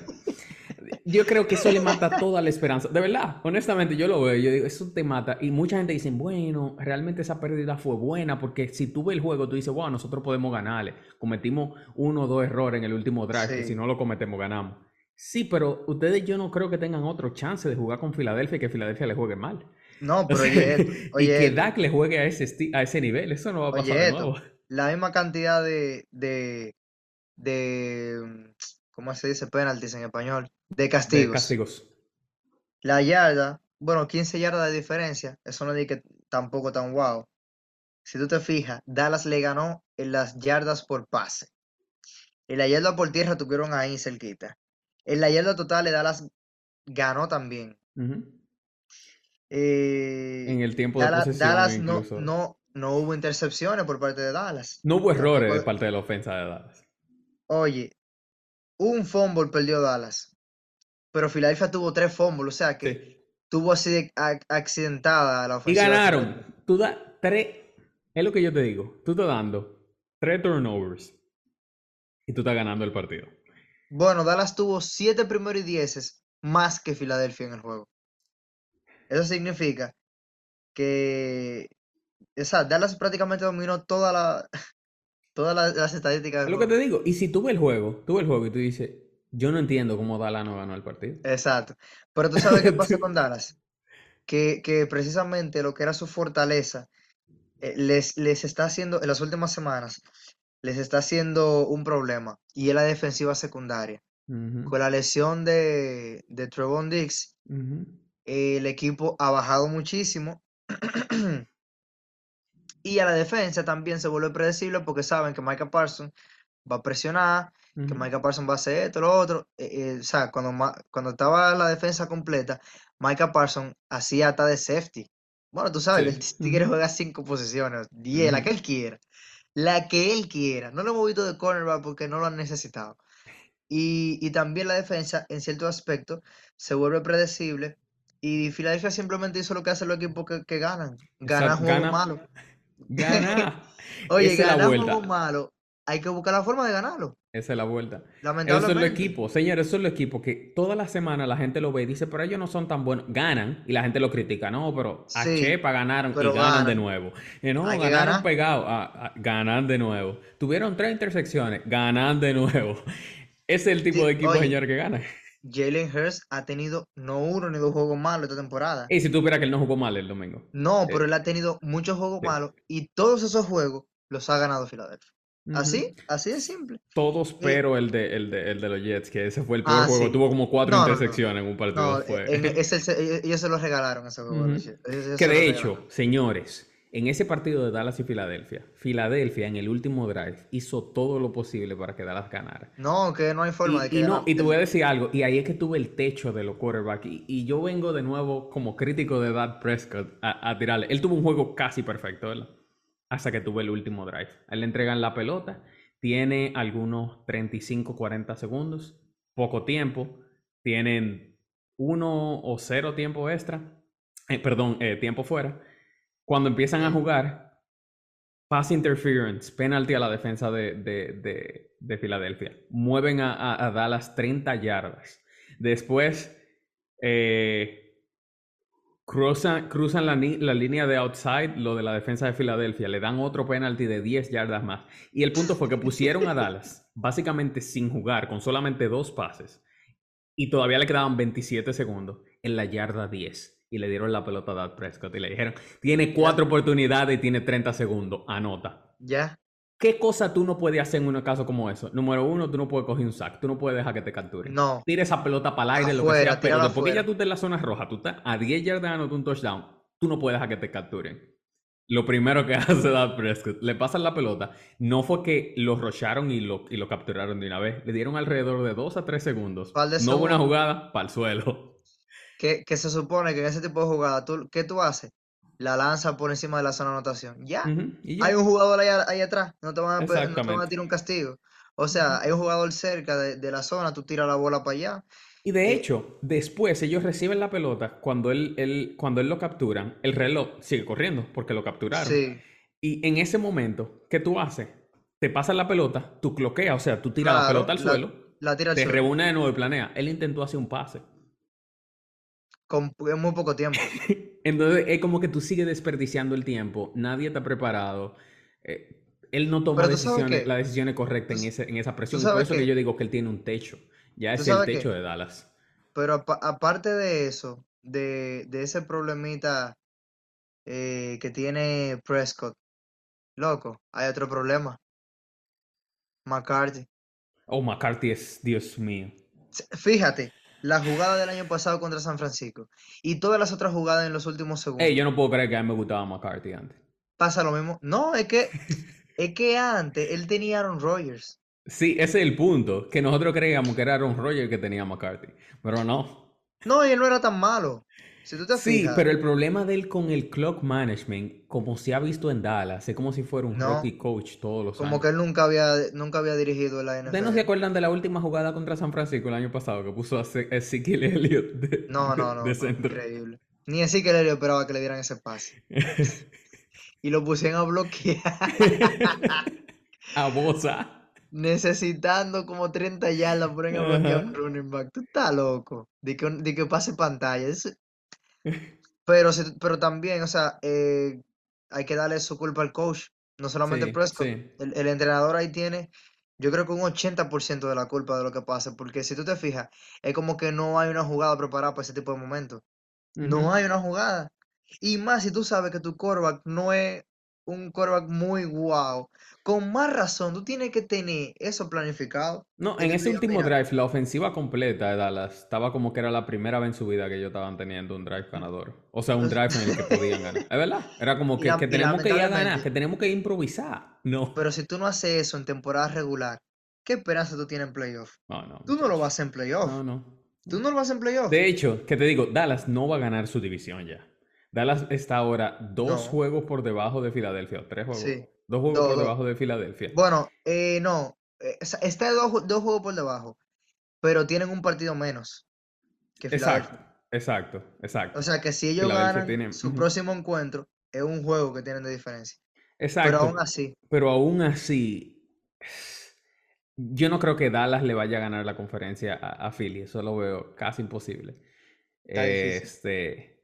yo creo que eso le mata toda la esperanza. De verdad, honestamente, yo lo veo. Yo digo, eso te mata. Y mucha gente dice, bueno, realmente esa pérdida fue buena porque si tú ves el juego, tú dices, wow, nosotros podemos ganarle. Cometimos uno o dos errores en el último drive, y si no lo cometemos, ganamos. Sí, pero ustedes yo no creo que tengan otro chance de jugar con Filadelfia y que Filadelfia le juegue mal. No, pero oye, y que Dak le juegue a ese, a ese nivel, eso no va a pasar de nuevo. La misma cantidad de, de, de, ¿cómo se dice? Penalties en español. De castigos. De castigos. La yarda, bueno, 15 yardas de diferencia, eso no dice que tampoco tan guau. Si tú te fijas, Dallas le ganó en las yardas por pase. En la yarda por tierra tuvieron ahí cerquita. En la yarda total, Dallas ganó también. Eh, en el tiempo de posesión Dallas no, no, no hubo intercepciones por parte de Dallas. No hubo errores de parte de la ofensa de Dallas. Oye, un fumble perdió Dallas, pero Philadelphia tuvo tres fumbles, o sea que tuvo así accidentada la ofensa. Y ganaron. Tú das tres, es lo que yo te digo, tú estás dando tres turnovers y tú estás ganando el partido. Bueno, Dallas tuvo siete primeros y dieces más que Filadelfia en el juego. Eso significa que esa, Dallas prácticamente dominó toda la, todas las, estadísticas. Es lo que te digo. Y si tú ves el juego, tú ves el juego y tú dices, yo no entiendo cómo Dallas no ganó el partido. Exacto. Pero tú sabes qué pasa con Dallas. Que, que, precisamente lo que era su fortaleza eh, les, les está haciendo en las últimas semanas les está haciendo un problema y es la defensiva secundaria. Con la lesión de, de Trevon ujú. el equipo ha bajado muchísimo. Y a la defensa también se vuelve predecible porque saben que Micah Parsons va a presionar, que. Micah Parsons va a hacer esto, lo otro. Eh, eh, o sea, cuando, cuando estaba la defensa completa, Micah Parsons hacía hasta de safety. Bueno, tú sabes que el Sí. Tigre juega cinco posiciones, diez, la que él quiera. La que él quiera. No lo hemos visto de cornerback porque no lo han necesitado. Y, y también la defensa, en cierto aspecto, se vuelve predecible. Y Filadelfia simplemente hizo lo que hacen los equipos que, que ganan. Gana. malos. Gana. Oye, es la hay que buscar la forma de ganarlo. Esa es la vuelta. Esos son los Lamentablemente. equipos, señores, esos son los equipos que toda la semana la gente lo ve y dice, pero ellos no son tan buenos. Ganan y la gente lo critica. No, pero a Sí, Chepa ganaron y pero ganan de nuevo. Eh, no, Hay ganaron ganar. pegado. Ah, ah, ganan de nuevo. Tuvieron tres intersecciones. Ganan de nuevo. Ese es el tipo Sí, de equipo, oye, señor, que gana. Jalen Hurst ha tenido no uno ni dos juegos malos esta temporada. Y si tú supieras que él no jugó mal el domingo. No, pero Eh, él ha tenido muchos juegos malos y todos esos juegos los ha ganado Filadelfia. Así, así de simple. Todos, pero el de, el de, el de los Jets, que ese fue el peor ah, juego. sí. Tuvo como cuatro No, no, no. intersecciones en un partido. No, Fue. en ese, se- ellos, se lo regalaron ese juego. Ellos, Que de regalaron. hecho, señores, en ese partido de Dallas y Filadelfia, Filadelfia en el último drive hizo todo lo posible para que Dallas ganara. No, que no hay forma de que y no, y te voy a decir algo, y ahí es que tuve el techo de los quarterbacks. Y, y yo vengo de nuevo como crítico de Dak Prescott a, a tirarle. Él tuvo un juego casi perfecto, ¿verdad? Hasta que tuve el último drive. A él le entregan la pelota, tiene algunos 35, 40 segundos, poco tiempo, tienen uno o cero tiempo extra, eh, perdón, eh, tiempo fuera. Cuando empiezan a jugar, pass interference, penalty a la defensa de, de, de- de Filadelfia. Mueven a, a- a Dallas 30 yardas. Después, eh, cruzan, cruzan la, línea de outside, lo de la defensa de Filadelfia. Le dan otro penalty de 10 yardas más. Y el punto fue que pusieron a Dallas básicamente sin jugar, con solamente dos pases. Y todavía le quedaban 27 segundos en la yarda 10. Y le dieron la pelota a Dak Prescott y le dijeron, tiene cuatro oportunidades y tiene 30 segundos, anota. Ya. ¿Qué cosa tú no puedes hacer en un caso como eso? Número uno, tú no puedes coger un sack, tú no puedes dejar que te capturen. No. Tira esa pelota para el aire, lo que sea, pero que ya tú estés en la zona roja, tú estás a 10 yardas ganando un touchdown, tú no puedes dejar que te capturen. Lo primero que hace Dak Prescott, le pasan la pelota, no fue que lo rocharon y lo, y lo capturaron de una vez, le dieron alrededor de 2 a 3 segundos. No hubo una jugada para el suelo. Que, que se supone que en ese tipo de jugada, tú, ¿qué tú haces? La lanza por encima de la zona de anotación. Ya. Y Hay un jugador ahí, ahí atrás. No te van a, no te van a tirar un castigo. O sea, hay un jugador cerca de, de la zona, tú tiras la bola para allá. Y de Eh, hecho, después ellos reciben la pelota, cuando él, él- cuando él lo capturan, el reloj sigue corriendo porque lo capturaron. sí, Y en ese momento, ¿qué tú haces? Te pasas la pelota, tú cloqueas, o sea, tú tiras la pelota al La, suelo, la tira al te reúne de nuevo y planea. Él intentó hacer un pase. Con en muy poco tiempo. Entonces es como que tú sigues desperdiciando el tiempo, nadie está preparado. eh, él no toma decisiones, las decisiones correctas en, s- ese, en esa presión. Por eso que yo digo que él tiene un techo. Ya es el techo qué. de Dallas. Pero apa- aparte de eso, de, de ese problemita eh, que tiene Prescott, loco, hay otro problema. McCarthy. Oh, McCarthy es, Dios mío. Fíjate, la jugada del año pasado contra San Francisco y todas las otras jugadas en los últimos Ey, segundos. yo no puedo creer que a mí me gustaba McCarthy antes. Pasa lo mismo. No, es que, es que antes él tenía Aaron Rodgers. Sí, ese es el punto. Que nosotros creíamos que era Aaron Rodgers que tenía McCarthy. Pero no. No, y él no era tan malo. Si tú te Sí, fijas, pero el problema de él con el clock management, como se ha visto en Dallas, es como si fuera un no, rookie coach todos los como años. que él nunca había, nunca había dirigido la ¿Ustedes no se NFL. acuerdan de la última jugada contra San Francisco el año pasado que puso a Ze- a Ezekiel Elliott de, No, de- no, de no, no, centro? increíble. Ni que él esperaba que le dieran ese pase. Y lo pusieron a bloquear, a Bosa. necesitando como 30 yardas, ponen a bloquear un running back. Tú estás loco. De que, de que pase pantalla. Eso- Pero, si- pero también, o sea, eh, hay que darle su culpa al coach, no solamente Sí, Prescott. sí. El, el entrenador ahí tiene, yo creo que un 80% de la culpa de lo que pasa, porque si tú te fijas, es como que no hay una jugada preparada para ese tipo de momentos. No hay una jugada. Y más si tú sabes que tu quarterback no es un quarterback muy guau, con más razón, tú tienes que tener eso planificado. No, en ese último mira, drive, la ofensiva completa de Dallas estaba como que era la primera vez en su vida que ellos estaban teniendo un drive ganador. O sea, un drive en el que podían ganar. Es verdad. Era como que, la- que tenemos que ir a ganar, que tenemos que improvisar. No. pero si tú no haces eso en temporada regular, ¿qué esperanza tú tienes en playoff? No, no, Tú no lo vas a hacer en playoff. No, no. Tú no lo vas a hacer en playoff. De hecho, que te digo, Dallas no va a ganar su división ya. Dallas está ahora dos No, juegos por debajo de Filadelfia. Tres juegos. sí, Dos juegos dos, por debajo de Filadelfia. Bueno, eh, no, eh, es- está dos, dos juegos por debajo, pero tienen un partido menos que Exacto, Filadelfia. exacto, O exacto. sea que si ellos ganan tiene. su próximo encuentro, es un juego que tienen de diferencia. Pero Exacto. aún así, Pero aún así, yo no creo que Dallas le vaya a ganar la conferencia a, a Philly. Eso lo veo casi imposible. está. Este,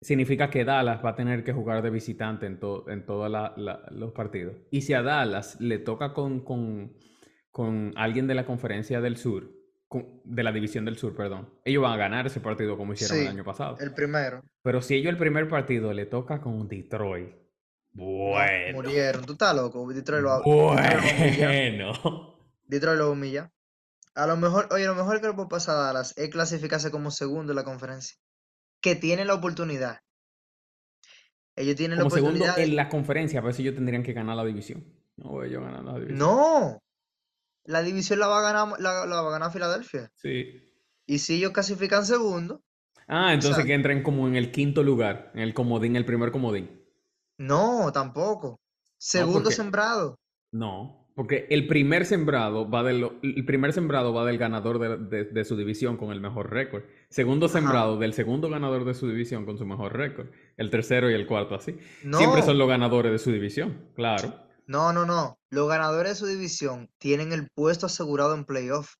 significa que Dallas va a tener que jugar de visitante en, to- en todos los partidos. Y si a Dallas le toca con, con, con alguien de la conferencia del sur, con- de la división del sur, perdón, ellos van a ganar ese partido como hicieron el año pasado. el primero. Pero si ellos el primer partido le toca con Detroit, No, bueno, murieron. Tú estás loco. Detroit lo, bueno. Detroit lo humilla. A lo mejor, oye, lo mejor que le puede pasar a Dallas es clasificarse como segundo en la conferencia. Que tiene la oportunidad. Ellos tienen la Como segundo oportunidad de... en la conferencia, a ver si ellos tendrían que ganar la división. No veo yo ganando la división. No, la división la va a ganar, la, la va a ganar Filadelfia. Sí. Y si ellos clasifican segundo, Ah, entonces sea- que entren como en el quinto lugar, en el comodín, el primer comodín. no, tampoco. Segundo sembrado. No, porque el primer sembrado va del, el primer sembrado va del ganador de, de- de su división con el mejor récord. Segundo Ajá. sembrado del segundo ganador de su división con su mejor récord. El tercero y el cuarto así. No, Siempre son los ganadores de su división, claro. no, no, no. Los ganadores de su división tienen el puesto asegurado en playoff.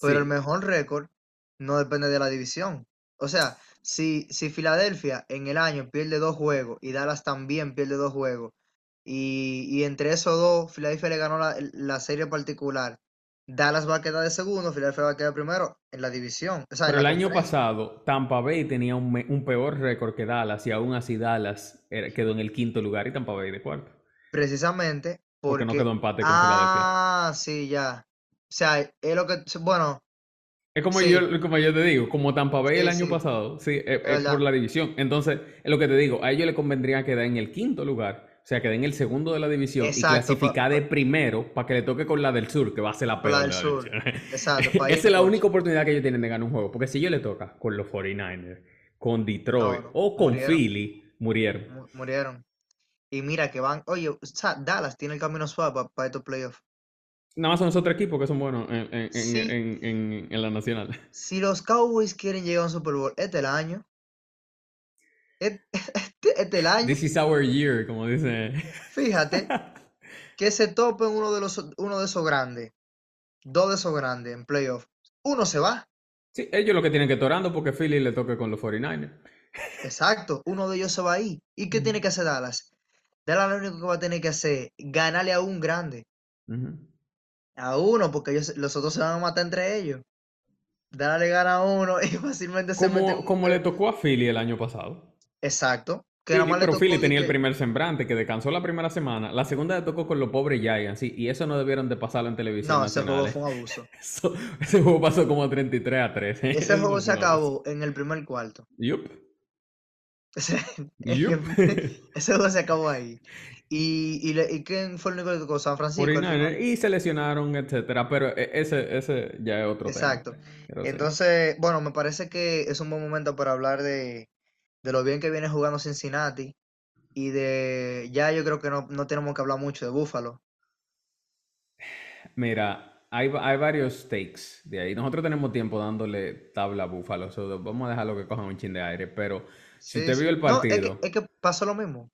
Pero el mejor récord no depende de la división. O sea, si, si Filadelfia en el año pierde dos juegos y Dallas también pierde dos juegos, y, y entre esos dos, Filadelfia le ganó la, la serie particular, Dallas va a quedar de segundo, Filadelfia va a quedar primero en la división. O sea, en Pero el año pasado, Tampa Bay tenía un, peor récord que Dallas y aún así Dallas era- quedó en el quinto lugar y Tampa Bay de cuarto. Precisamente Porque no porque... quedó empate con Filadelfia. Ah, sí, ya. O sea, es lo que... Bueno, Es como sí, yo, como yo te digo, como Tampa Bay el año sí, pasado, sí, es, es es por la división. Entonces, es lo que te digo, a ellos les convendría quedar en el quinto lugar, sea, quedar en el segundo de la división y Exacto, clasificar de primero para que le toque con la del sur, que va a ser la por la peor del sur. Exacto, para Esa es la única oportunidad que ellos tienen de ganar un juego, porque si ellos le toca con los 49ers, con Detroit No, o con murieron. Philly, murieron. mu- murieron. Y mira que van, oye, o sea, Dallas tiene el camino suave para estos playoffs. Nada más son esos otros equipos que son buenos en, en- en- Si, en- en- en la nacional. si los Cowboys quieren llegar a un Super Bowl, este es el año. Este, este es el año. This is our year, como dice. Fíjate que se topen uno de los uno de esos grandes, dos de esos grandes en playoff. Uno se va. Sí, ellos lo que tienen que torando porque Philly le toque con los 49ers. Exacto, uno de ellos se va ahí. ¿Y qué tiene que hacer Dallas? Dallas lo único que va a tener que hacer, ganarle a un grande, a uno, porque ellos, los otros se van a matar entre ellos. Dallas le gana a uno y fácilmente se mete en Como, le tocó a Philly el año pasado. Exacto, que le pero Philly tenía el primer sembrante que descansó la primera semana. La segunda le tocó con los pobres Giants, sí, y eso no debieron de pasarlo en televisión no, ese juego fue un abuso. Eso- ese juego pasó como 33 a 3. ¿eh? Ese juego se acabó en el primer cuarto. Yup, Ese, yup. ese juego se acabó ahí. Y, y, le- ¿y quién fue el único que tocó? San Francisco al 49ers, final. y se lesionaron, etcétera. Pero e- ese, ese ya es otro tema. Exacto. Sí. Entonces, bueno, me parece que es un buen momento para hablar de, de lo bien que viene jugando Cincinnati y de, ya yo creo que no, no tenemos que hablar mucho de Buffalo. Mira, hay, hay varios takes de ahí. Nosotros tenemos tiempo dándole tabla a Búfalo, so vamos a dejarlo que cojan un chin de aire. Pero si Sí, usted sí. vio el No, es que, partido, es que pasó lo mismo.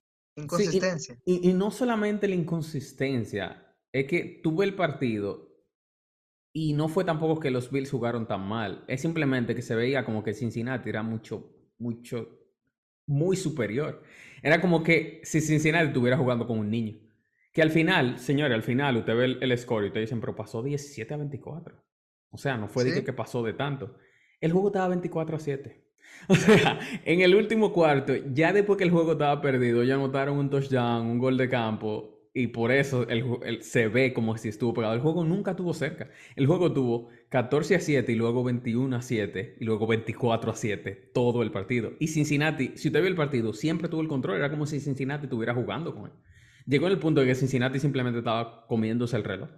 sí, y, Inconsistencia. y- y no solamente la inconsistencia, es que tuve el partido y no fue tampoco que los Bills jugaron tan mal. Es simplemente que se veía como que Cincinnati era mucho, mucho, muy superior. Era como que si Cincinnati estuviera jugando con un niño. Que al final, señores, al final usted ve el, el score y te dicen, pero pasó 17 a 24. O sea, no fue de que, Sí, pasó de tanto. El juego estaba 24 a 7. O sea, en el último cuarto, ya después que el juego estaba perdido, ya anotaron un touchdown, un gol de campo, y por eso el, se ve como si estuvo pegado. El juego nunca estuvo cerca. El juego tuvo 14 a 7 y luego 21 a 7 y luego 24 a 7 todo el partido. Y Cincinnati, si usted vio el partido, siempre tuvo el control. Era como si Cincinnati estuviera jugando con él. Llegó el punto de que Cincinnati simplemente estaba comiéndose el reloj.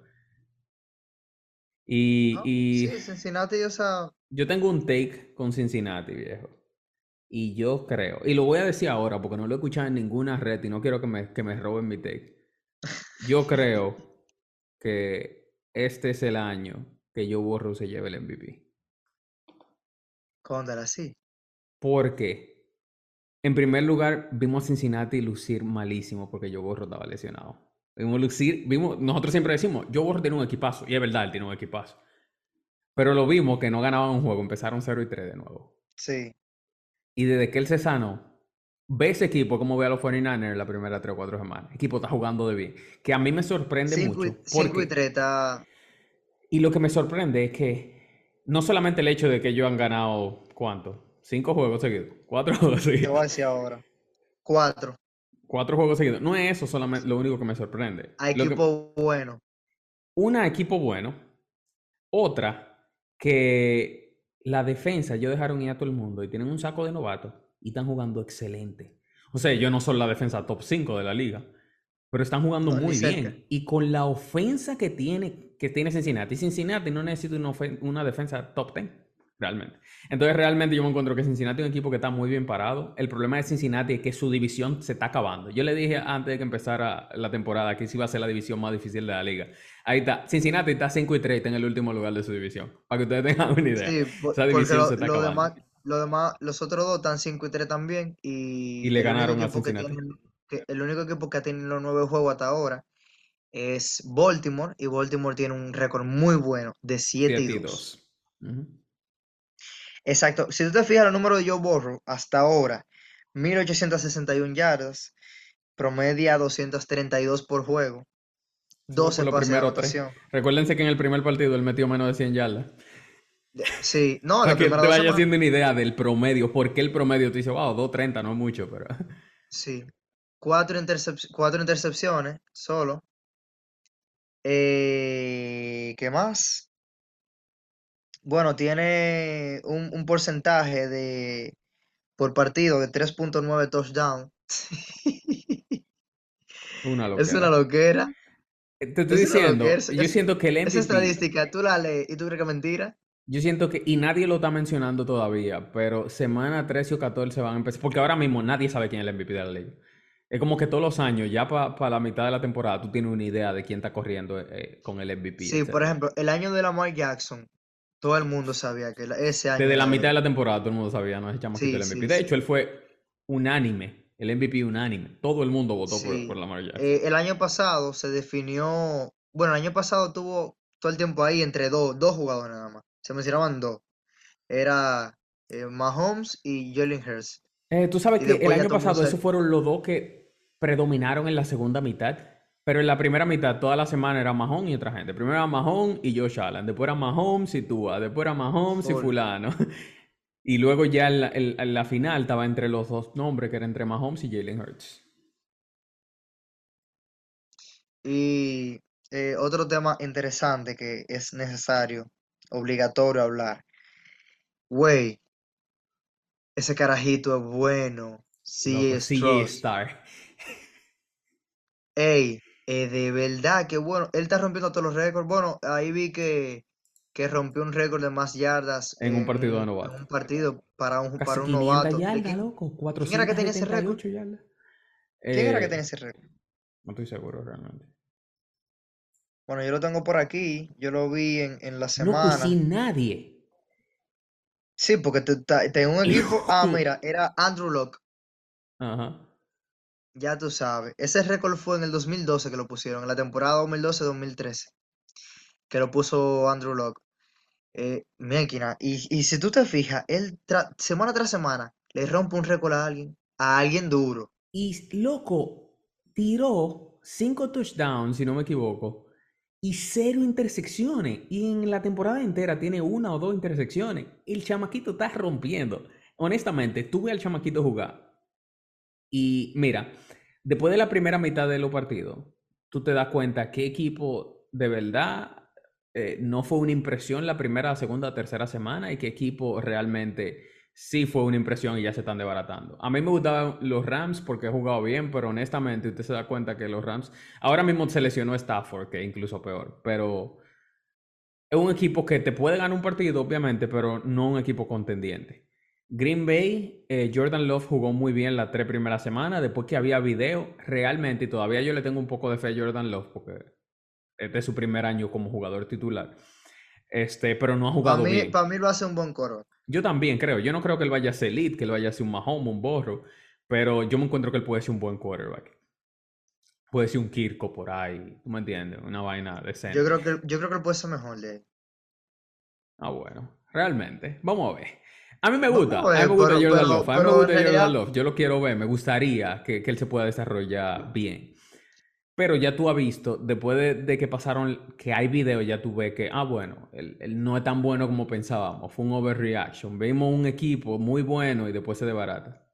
Y, y sí, Cincinnati, o sea... Yo tengo un take con Cincinnati, viejo. Y yo creo, y lo voy a decir ahora porque no lo he escuchado en ninguna red y no quiero que me, que me roben mi take. Yo creo que este es el año que Joe Burrow se lleve el MVP. Cóndala, sí. Porque, en primer lugar, vimos a Cincinnati lucir malísimo porque Joe Burrow estaba lesionado. Vimos lucir, vimos, nosotros siempre decimos, Joe Burrow tiene un equipazo, y es verdad, él tiene un equipazo. Pero lo vimos que no ganaban un juego, empezaron 0 y 3 de nuevo. Sí. Y desde que él se sanó, ve ese equipo como ve a los 49ers la primera 3 o 4 semanas. El equipo está jugando de bien. Que a mí me sorprende mucho. 5 y 3 Y lo que me sorprende es que no solamente el hecho de que ellos han ganado, ¿cuánto? ¿Cinco juegos seguidos? ¿Cuatro juegos seguidos? Te voy a decir ahora. Cuatro. Cuatro juegos seguidos. No es eso solamente lo único que me sorprende. A equipo bueno. Una, equipo bueno. Otra, que la defensa, ellos dejaron ir a todo el mundo y tienen un saco de novatos y están jugando excelente. O sea, yo no soy la defensa top 5 de la liga, pero están jugando muy bien. Y con la ofensa que tiene, que tiene Cincinnati, Cincinnati no necesita una, una defensa top 10, realmente. Entonces, realmente yo me encuentro que Cincinnati es un equipo que está muy bien parado. El problema de Cincinnati es que su división se está acabando. Yo le dije antes de que empezara la temporada que sí iba a ser la división más difícil de la liga. Ahí está. Cincinnati está 5 y 3 está en el último lugar de su división. Para que ustedes tengan una idea. Sí, Esa división se está acabando. Lo demás, los otros dos están 5 y 3 también. Y, le ganaron a Cincinnati. El único equipo que ha tenido nueve juegos hasta ahora es Baltimore. Y Baltimore tiene un récord muy bueno de 7 y 2. Exacto. Si tú te fijas el número de Joe Burrow hasta ahora, 1861 yardas, promedia 232 por juego. 12 por de Recuérdense que en el primer partido él metió menos de 100 yardas. Sí, no, Para que te vayas haciendo una idea del promedio. ¿Por qué el promedio? Te dice, wow, 2.30, no mucho, pero. Sí. Cuatro, cuatro intercepciones solo. Eh, ¿Qué más? Bueno, tiene un, porcentaje de por partido de 3.9 touchdown. Una loquera. Es una loquera. Te estoy diciendo, yo siento que el MVP... Esa estadística, tú la lees y tú crees que es mentira. Yo siento que, y nadie lo está mencionando todavía, pero semana 13 o 14 van a empezar, porque ahora mismo nadie sabe quién es el MVP de la liga. Es como que todos los años, ya para la mitad de la temporada, tú tienes una idea de quién está corriendo eh, con el MVP. Sí, por ejemplo, el año de Lamar Jackson, todo el mundo sabía que ese año. Desde la mitad de la temporada todo el mundo sabía, no echamos sí, el MVP. de hecho, él fue unánime, el MVP unánime. Todo el mundo votó por, por, Lamar Jackson. Eh, el año pasado se definió, bueno, el año pasado tuvo todo el tiempo ahí entre dos, dos jugadores nada más se mencionaban dos. Era eh, Mahomes y Jalen Hurts. Eh, Tú sabes que el año pasado esos fueron los dos que predominaron en la segunda mitad. Pero en la primera mitad, toda la semana era Mahomes y otra gente. Primero era Mahomes y Josh Allen. Después era Mahomes y Tua. Después era Mahomes y fulano. y luego ya en la, final estaba entre los dos nombres, que era entre Mahomes y Jalen Hurts. Y eh, otro tema interesante que es necesario obligatorio hablar. Güey, ese carajito es bueno. Sí, es Star. Ey, de verdad que bueno. Él está rompiendo todos los récords. Bueno, ahí vi que, que rompió un récord de más yardas. En, un partido de novato. En un partido para un, para un novato. ¿Quién era que tenía ese récord? ¿Quién era que eh, tenía ese récord? No estoy seguro realmente. Bueno, yo lo tengo por aquí, yo lo vi en, en la semana. No, sin nadie. Sí, porque tengo un equipo. Ah, mira, era Andrew Locke. Ajá. Ya tú sabes. Ese récord fue en el 2012 que lo pusieron, en la temporada 2012-2013. Que lo puso Andrew Locke. Eh, Y, y si tú te fijas, él semana tras semana le rompe un récord a alguien, a alguien duro. Y loco, tiró cinco touchdowns, si no me equivoco y cero intersecciones. Y en la temporada entera tiene una o dos intersecciones. El chamaquito está rompiendo. honestamente, tuve al chamaquito jugar. Y mira, después de la primera mitad de los partidos, tú te das cuenta qué equipo de verdad eh, no fue una impresión la primera, segunda, tercera semana y qué equipo realmente sí fue una impresión y ya se están desbaratando. A mí me gustaban los Rams porque he jugado bien, pero honestamente usted se da cuenta que los Rams, ahora mismo se lesionó Stafford, que incluso peor, pero es un equipo que te puede ganar un partido, obviamente, pero no un equipo contendiente. Green Bay, eh, Jordan Love jugó muy bien las tres primeras semanas, después que había video, realmente, y todavía yo le tengo un poco de fe a Jordan Love, porque este es su primer año como jugador titular. Este, pero no ha jugado Para mí, bien. para mí lo hace un buen coro. Yo también creo. Yo no creo que él vaya a ser elite, que él vaya a ser un Mahomes, un Borro, pero yo me encuentro que él puede ser un buen quarterback. Puede ser un Kirko por ahí, ¿tú me entiendes? Una vaina decente. Yo creo que, yo creo que él puede ser mejor de. Ah, bueno. Realmente. Vamos a ver. A mí me gusta. a A mí me gusta pero- Jordan pero- Love. A mí me gusta Jordan Love. Yo lo quiero ver. Me gustaría que, que él se pueda desarrollar bien. Pero ya tú has visto, después de, de que pasaron, que hay videos, ya tú ves que, ah, bueno, él, él no es tan bueno como pensábamos. Fue un overreaction. Vimos un equipo muy bueno y después se desbarata.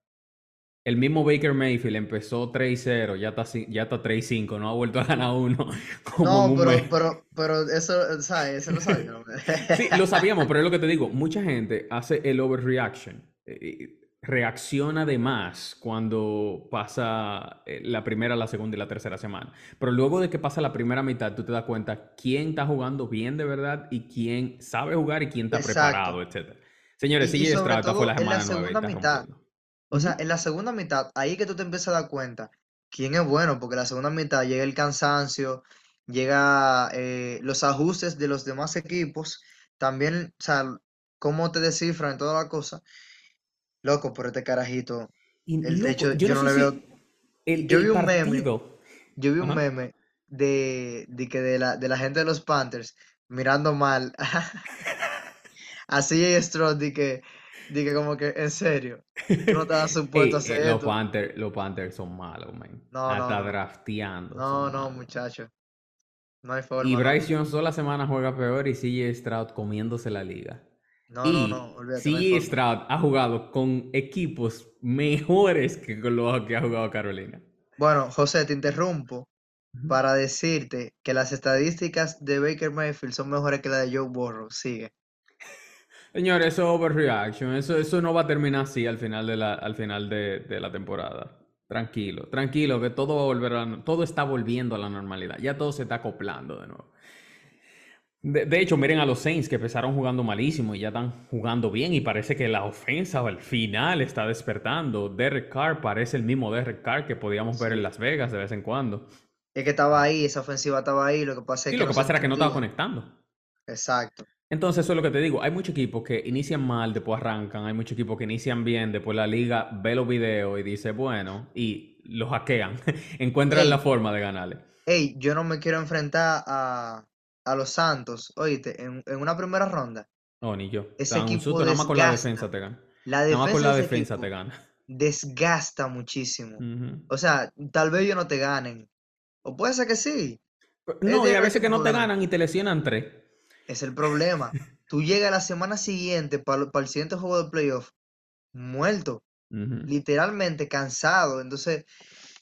El mismo Baker Mayfield empezó 3-0, ya está, ya está 3-5, no ha vuelto a ganar uno como No, pero, mes. pero, pero eso, ¿sabes? Eso lo sabía. Sí, lo sabíamos, pero es lo que te digo. Mucha gente hace el overreaction. eh, reacciona de más cuando pasa eh, la primera, la segunda y la tercera semana. Pero luego de que pasa la primera mitad, tú te das cuenta quién está jugando bien de verdad y quién sabe jugar y quién está Exacto. preparado, etc. Señores, sobre Stroud fue la en la semana 9 O sea, en la segunda mitad, ahí que tú te empiezas a dar cuenta quién es bueno, porque en la segunda mitad llega el cansancio, llega eh, los ajustes de los demás equipos, también, o sea, cómo te descifran toda la cosa. Loco, por este carajito. Y El loco, techo, yo yo no sé le si veo. el, Yo el vi un meme, yo vi un meme de, de que de la, de la gente de los Panthers mirando mal a CJ Stroud, de que, que como que, en serio, tú no te supuesto a hacer eh, los esto. Panthers, los Panthers son malos, man. No, Hasta no. drafteando No, no, muchacho. No hay Y forma, no. Bryce Jones toda la semana juega peor y CJ Stroud comiéndose la liga. No, no, Y no, olvídate, no CJ. Stroud ha jugado con equipos mejores que con los que ha jugado Carolina. Bueno, José, te interrumpo para decirte que las estadísticas de Baker Mayfield son mejores que las de Joe Burrow. Sigue. Señores, eso es overreaction. Eso, eso no va a terminar así al final de la, al final de, de la temporada. Tranquilo, tranquilo, que todo va a volver a la- todo está volviendo a la normalidad. Ya todo se está acoplando de nuevo. De, de hecho, miren a los Saints que empezaron jugando malísimo y ya están jugando bien y parece que la ofensa al final está despertando. Derek Carr parece el mismo Derek Carr que podíamos ver en. Las Vegas de vez en cuando. Es que estaba ahí, esa ofensiva estaba ahí, lo que pasa es Sí, que lo que no pasa era que no estaba conectando. Exacto. Entonces, eso es lo que te digo. Hay muchos equipos que inician mal, después arrancan. Hay muchos equipos que inician bien, después la liga ve los videos y dice, bueno, y los hackean. Encuentran la forma de ganarle. ey, yo no me quiero enfrentar a, a los Santos, oíste, en, en una primera ronda. No, ni yo. Ese dan un equipo susto, nada más con la defensa te gana. La Nada más con la defensa te equipo gana. desgasta muchísimo. O sea, tal vez ellos no te ganen. O puede ser que sí. No, y a veces que equipo no te ganan y te lesionan tres. Es el problema. Tú llegas la semana siguiente para, el siguiente juego de playoff muerto, literalmente cansado. Entonces,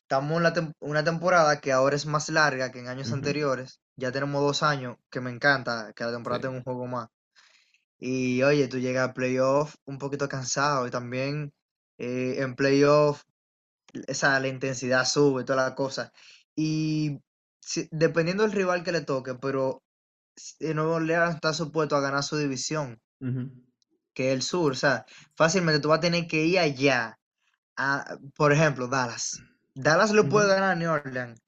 estamos en la tem- una temporada que ahora es más larga que en años anteriores. Ya tenemos dos años, que me encanta que la temporada Sí. tenga un juego más. Y oye, tú llegas a playoff un poquito cansado y también eh, en playoff esa, la intensidad sube, toda la cosa. Y si- dependiendo del rival que le toque, pero Nuevo Orleans está supuesto a ganar su división, que es el sur. O sea, fácilmente tú vas a tener que ir allá. A, por ejemplo, Dallas. Dallas le puede ganar a New Orleans,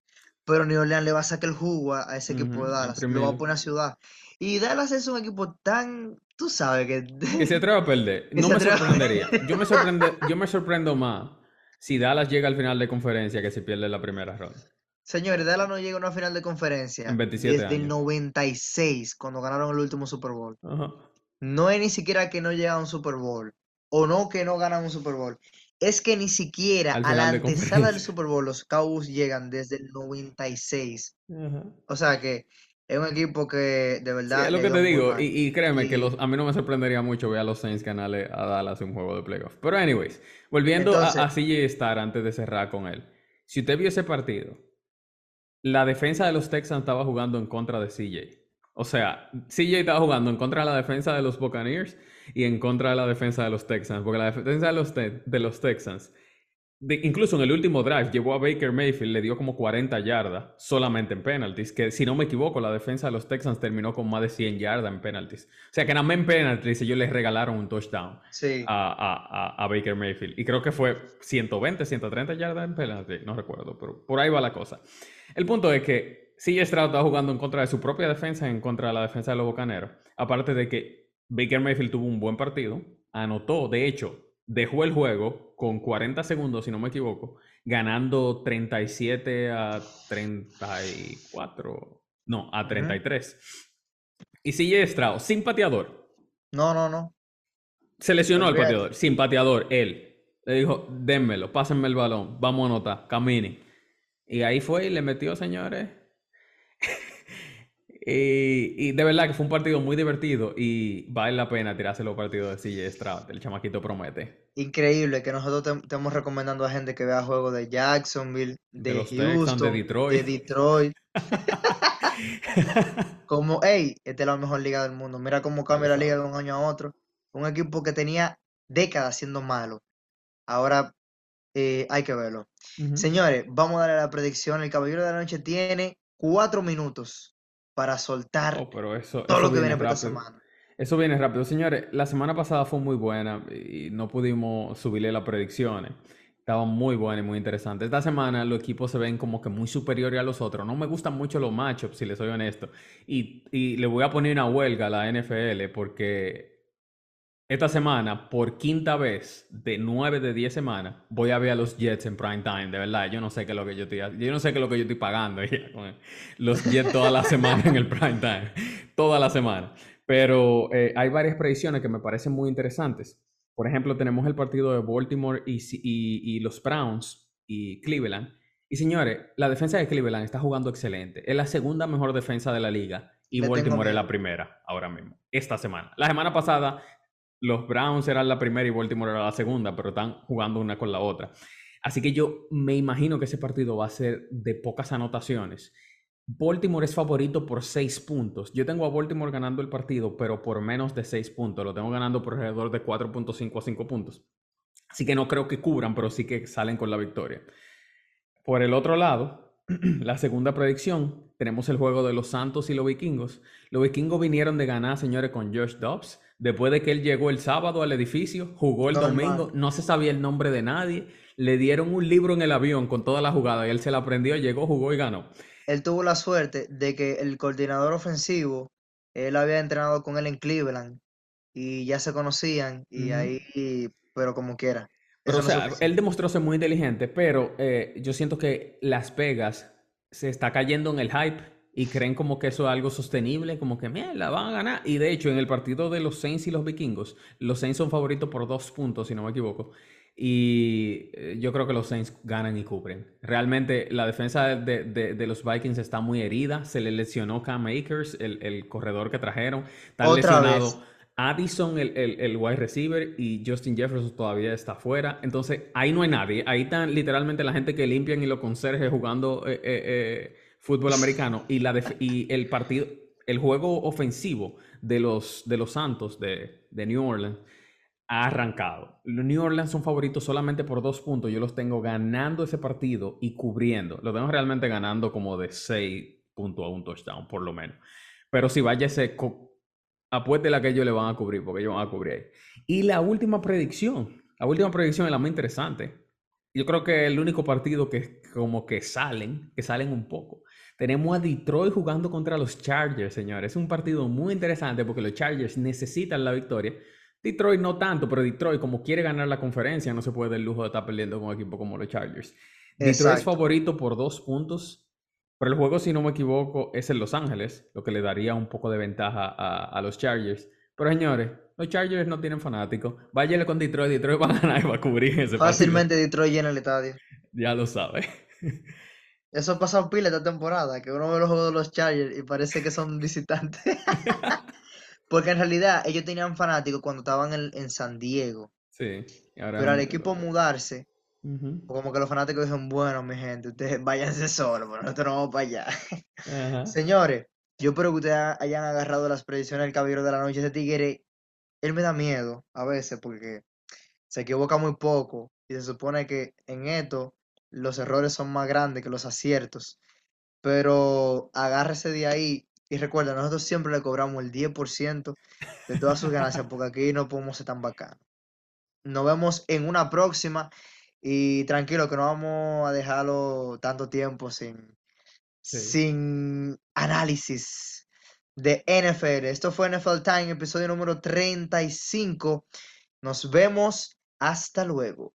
pero New Orleans le va a sacar el jugo a ese equipo de. Dallas. Lo va a poner a ciudad. Y Dallas es un equipo tan, tú sabes que, Que se atreva a perder. No me sorprendería. Yo me, sorprende, yo me sorprendo más si Dallas llega al final de conferencia que si pierde la primera ronda. Señores, Dallas no llega a una final de En conferencia 27 desde el años. 96, cuando ganaron el último Super Bowl. Ajá. No es ni siquiera que no llega a un Super Bowl, o no que no ganan un Super Bowl. Es que ni siquiera a la de antesala del. Super Bowl los Cowboys llegan desde el 96. Ajá. O sea que Es un equipo que de verdad. es lo que te digo. Y, y créeme que los, a mí no me sorprendería mucho ver a los Saints ganarle a Dallas un juego de playoff. Pero, anyways, volviendo a, a CJ Star antes de cerrar con él. Si usted vio ese partido, la defensa de los Texans estaba jugando en contra de CJ. O sea, CJ estaba jugando en contra de la defensa de los Buccaneers y en contra de la defensa de los Texans. Porque la defensa de los, te- de los Texans, de- incluso en el último drive, llevó a Baker Mayfield, le dio como 40 yardas solamente en penalties. Que si no me equivoco, la defensa de los Texans terminó con más de 100 yardas en penalties. O sea, que nada más en penalties ellos les regalaron un touchdown sí, a, a- a- Baker Mayfield. Y creo que fue 120, 130 yardas en penalty, no recuerdo, pero por ahí va la cosa. El punto es que CJ Stroud está jugando en contra de su propia defensa, en contra de la defensa de los Bocaneros. Aparte de que Baker Mayfield tuvo un buen partido, anotó, de hecho, dejó el juego con 40 segundos, si no me equivoco, ganando 37 a 34, no, a ujú. 33. Y CJ Stroud, sin pateador, No, no, no. se lesionó al pateador, sin pateador, él. Le dijo, dénmelo, pásenme el balón, vamos a anotar, camine. Y ahí fue y le metió, señores. y, y de verdad que fue un partido muy divertido y vale la pena tirarse los partidos de CJ Stroud, el chamaquito promete. Increíble que nosotros te- estemos recomendando a gente que vea juegos de Jacksonville, De de los Texans, de Houston, de Detroit. Detroit. Como, hey, esta es la mejor liga del mundo. Mira cómo cambia la liga de un año a otro. Un equipo que tenía décadas siendo malo. Ahora eh, hay que verlo. Señores, vamos a darle la predicción. El Caballero de la Noche tiene cuatro minutos para soltar Oh, pero eso, todo eso lo que viene para esta semana. Eso viene rápido. Señores, la semana pasada fue muy buena y no pudimos subirle las predicciones. Estaba muy buena y muy interesante. Esta semana los equipos se ven como que muy superiores a los otros. No me gustan mucho los matchups, si les soy honesto. Y, y le voy a poner una huelga a la NFL porque esta semana, por quinta vez de nueve de 10 semanas, voy a ver a los Jets en prime time. De verdad, yo no sé qué es lo que yo estoy, yo no sé qué es lo que yo estoy pagando ya con los Jets toda la semana en el prime time. Toda la semana. Pero eh, hay varias predicciones que me parecen muy interesantes. Por ejemplo, tenemos el partido de Baltimore y, y- y los Browns y Cleveland. Y señores, la defensa de Cleveland está jugando excelente. Es la segunda mejor defensa de la liga y Le Baltimore es la primera ahora mismo, esta semana. La semana pasada los Browns eran la primera y Baltimore era la segunda, pero están jugando una con la otra. Así que yo me imagino que ese partido va a ser de pocas anotaciones. Baltimore es favorito por 6 puntos. Yo tengo a Baltimore ganando el partido, pero por menos de 6 puntos. Lo tengo ganando por alrededor de 4.5 a 5 puntos. Así que no creo que cubran, pero sí que salen con la victoria. Por el otro lado, la segunda predicción, tenemos el juego de los Santos y los Vikingos. Los Vikingos vinieron de ganar, señores, con Josh Dobbs. Después de que él llegó el sábado al edificio, jugó el domingo, no se sabía el nombre de nadie. Le dieron un libro en el avión con toda la jugada y él se la aprendió, llegó, jugó y ganó. Él tuvo la suerte de que el coordinador ofensivo, él había entrenado con él en Cleveland y ya se conocían y ahí, pero como quiera. Pero, o no sea, él demostró ser muy inteligente, pero eh, yo siento que Las Vegas se está cayendo en el hype y creen como que eso es algo sostenible, como que, mierda, van a ganar. Y de hecho, en el partido de los Saints y los Vikingos, los Saints son favoritos por dos puntos, si no me equivoco. Y eh, yo creo que los Saints ganan y cubren. Realmente la defensa de, de- de los Vikings está muy herida. Se le lesionó Cam Akers, el, el corredor que trajeron. Está lesionado vez. Addison, el, el, el wide receiver, y Justin Jefferson todavía está fuera. Entonces, ahí no hay nadie. Ahí están literalmente la gente que limpian y los conserjes jugando eh, eh, eh, fútbol americano. Y, la y el partido, el juego ofensivo de los, de los Santos de, de New Orleans ha arrancado. Los New Orleans son favoritos solamente por dos puntos. Yo los tengo ganando ese partido y cubriendo. Lo tengo realmente ganando como de seis puntos a un touchdown, por lo menos. Pero si vaya ese, apueste la que ellos le van a cubrir, porque ellos van a cubrir ahí. Y la última predicción, la última predicción es la más interesante. Yo creo que el único partido que como que salen, que salen un poco. Tenemos a Detroit jugando contra los Chargers, señores. Es un partido muy interesante porque los Chargers necesitan la victoria. Detroit no tanto, pero Detroit, como quiere ganar la conferencia, no se puede dar el lujo de estar perdiendo con un equipo como los Chargers. Detroit es favorito por dos puntos, pero el juego, si no me equivoco, es en Los Ángeles, lo que le daría un poco de ventaja a, a los Chargers. Pero señores, los Chargers no tienen fanáticos. Váyale con Detroit, Detroit va a ganar y va a cubrir ese partido. Fácilmente Detroit llena el estadio. Ya lo sabe. Eso ha pasado pila esta temporada, que uno ve los juegos de los Chargers y parece que son visitantes. Porque en realidad ellos tenían fanáticos cuando estaban en, en San Diego. Sí. ahora Pero al equipo mudarse, Ujú. como que los fanáticos dijeron, bueno, mi gente, ustedes váyanse solos, pero nosotros no vamos para allá. Señores, yo espero que ustedes ha- hayan agarrado las predicciones del Caballero de la Noche. Ese tigre, él me da miedo a veces porque se equivoca muy poco y se supone que en esto los errores son más grandes que los aciertos. Pero agárrese de ahí y recuerda, nosotros siempre le cobramos el 10% de todas sus ganancias porque aquí no podemos ser tan bacanos. Nos vemos en una próxima y tranquilo que no vamos a dejarlo tanto tiempo sin, Sí. sin análisis de NFL. Esto fue NFL Time, episodio número 35. Nos vemos. Hasta luego.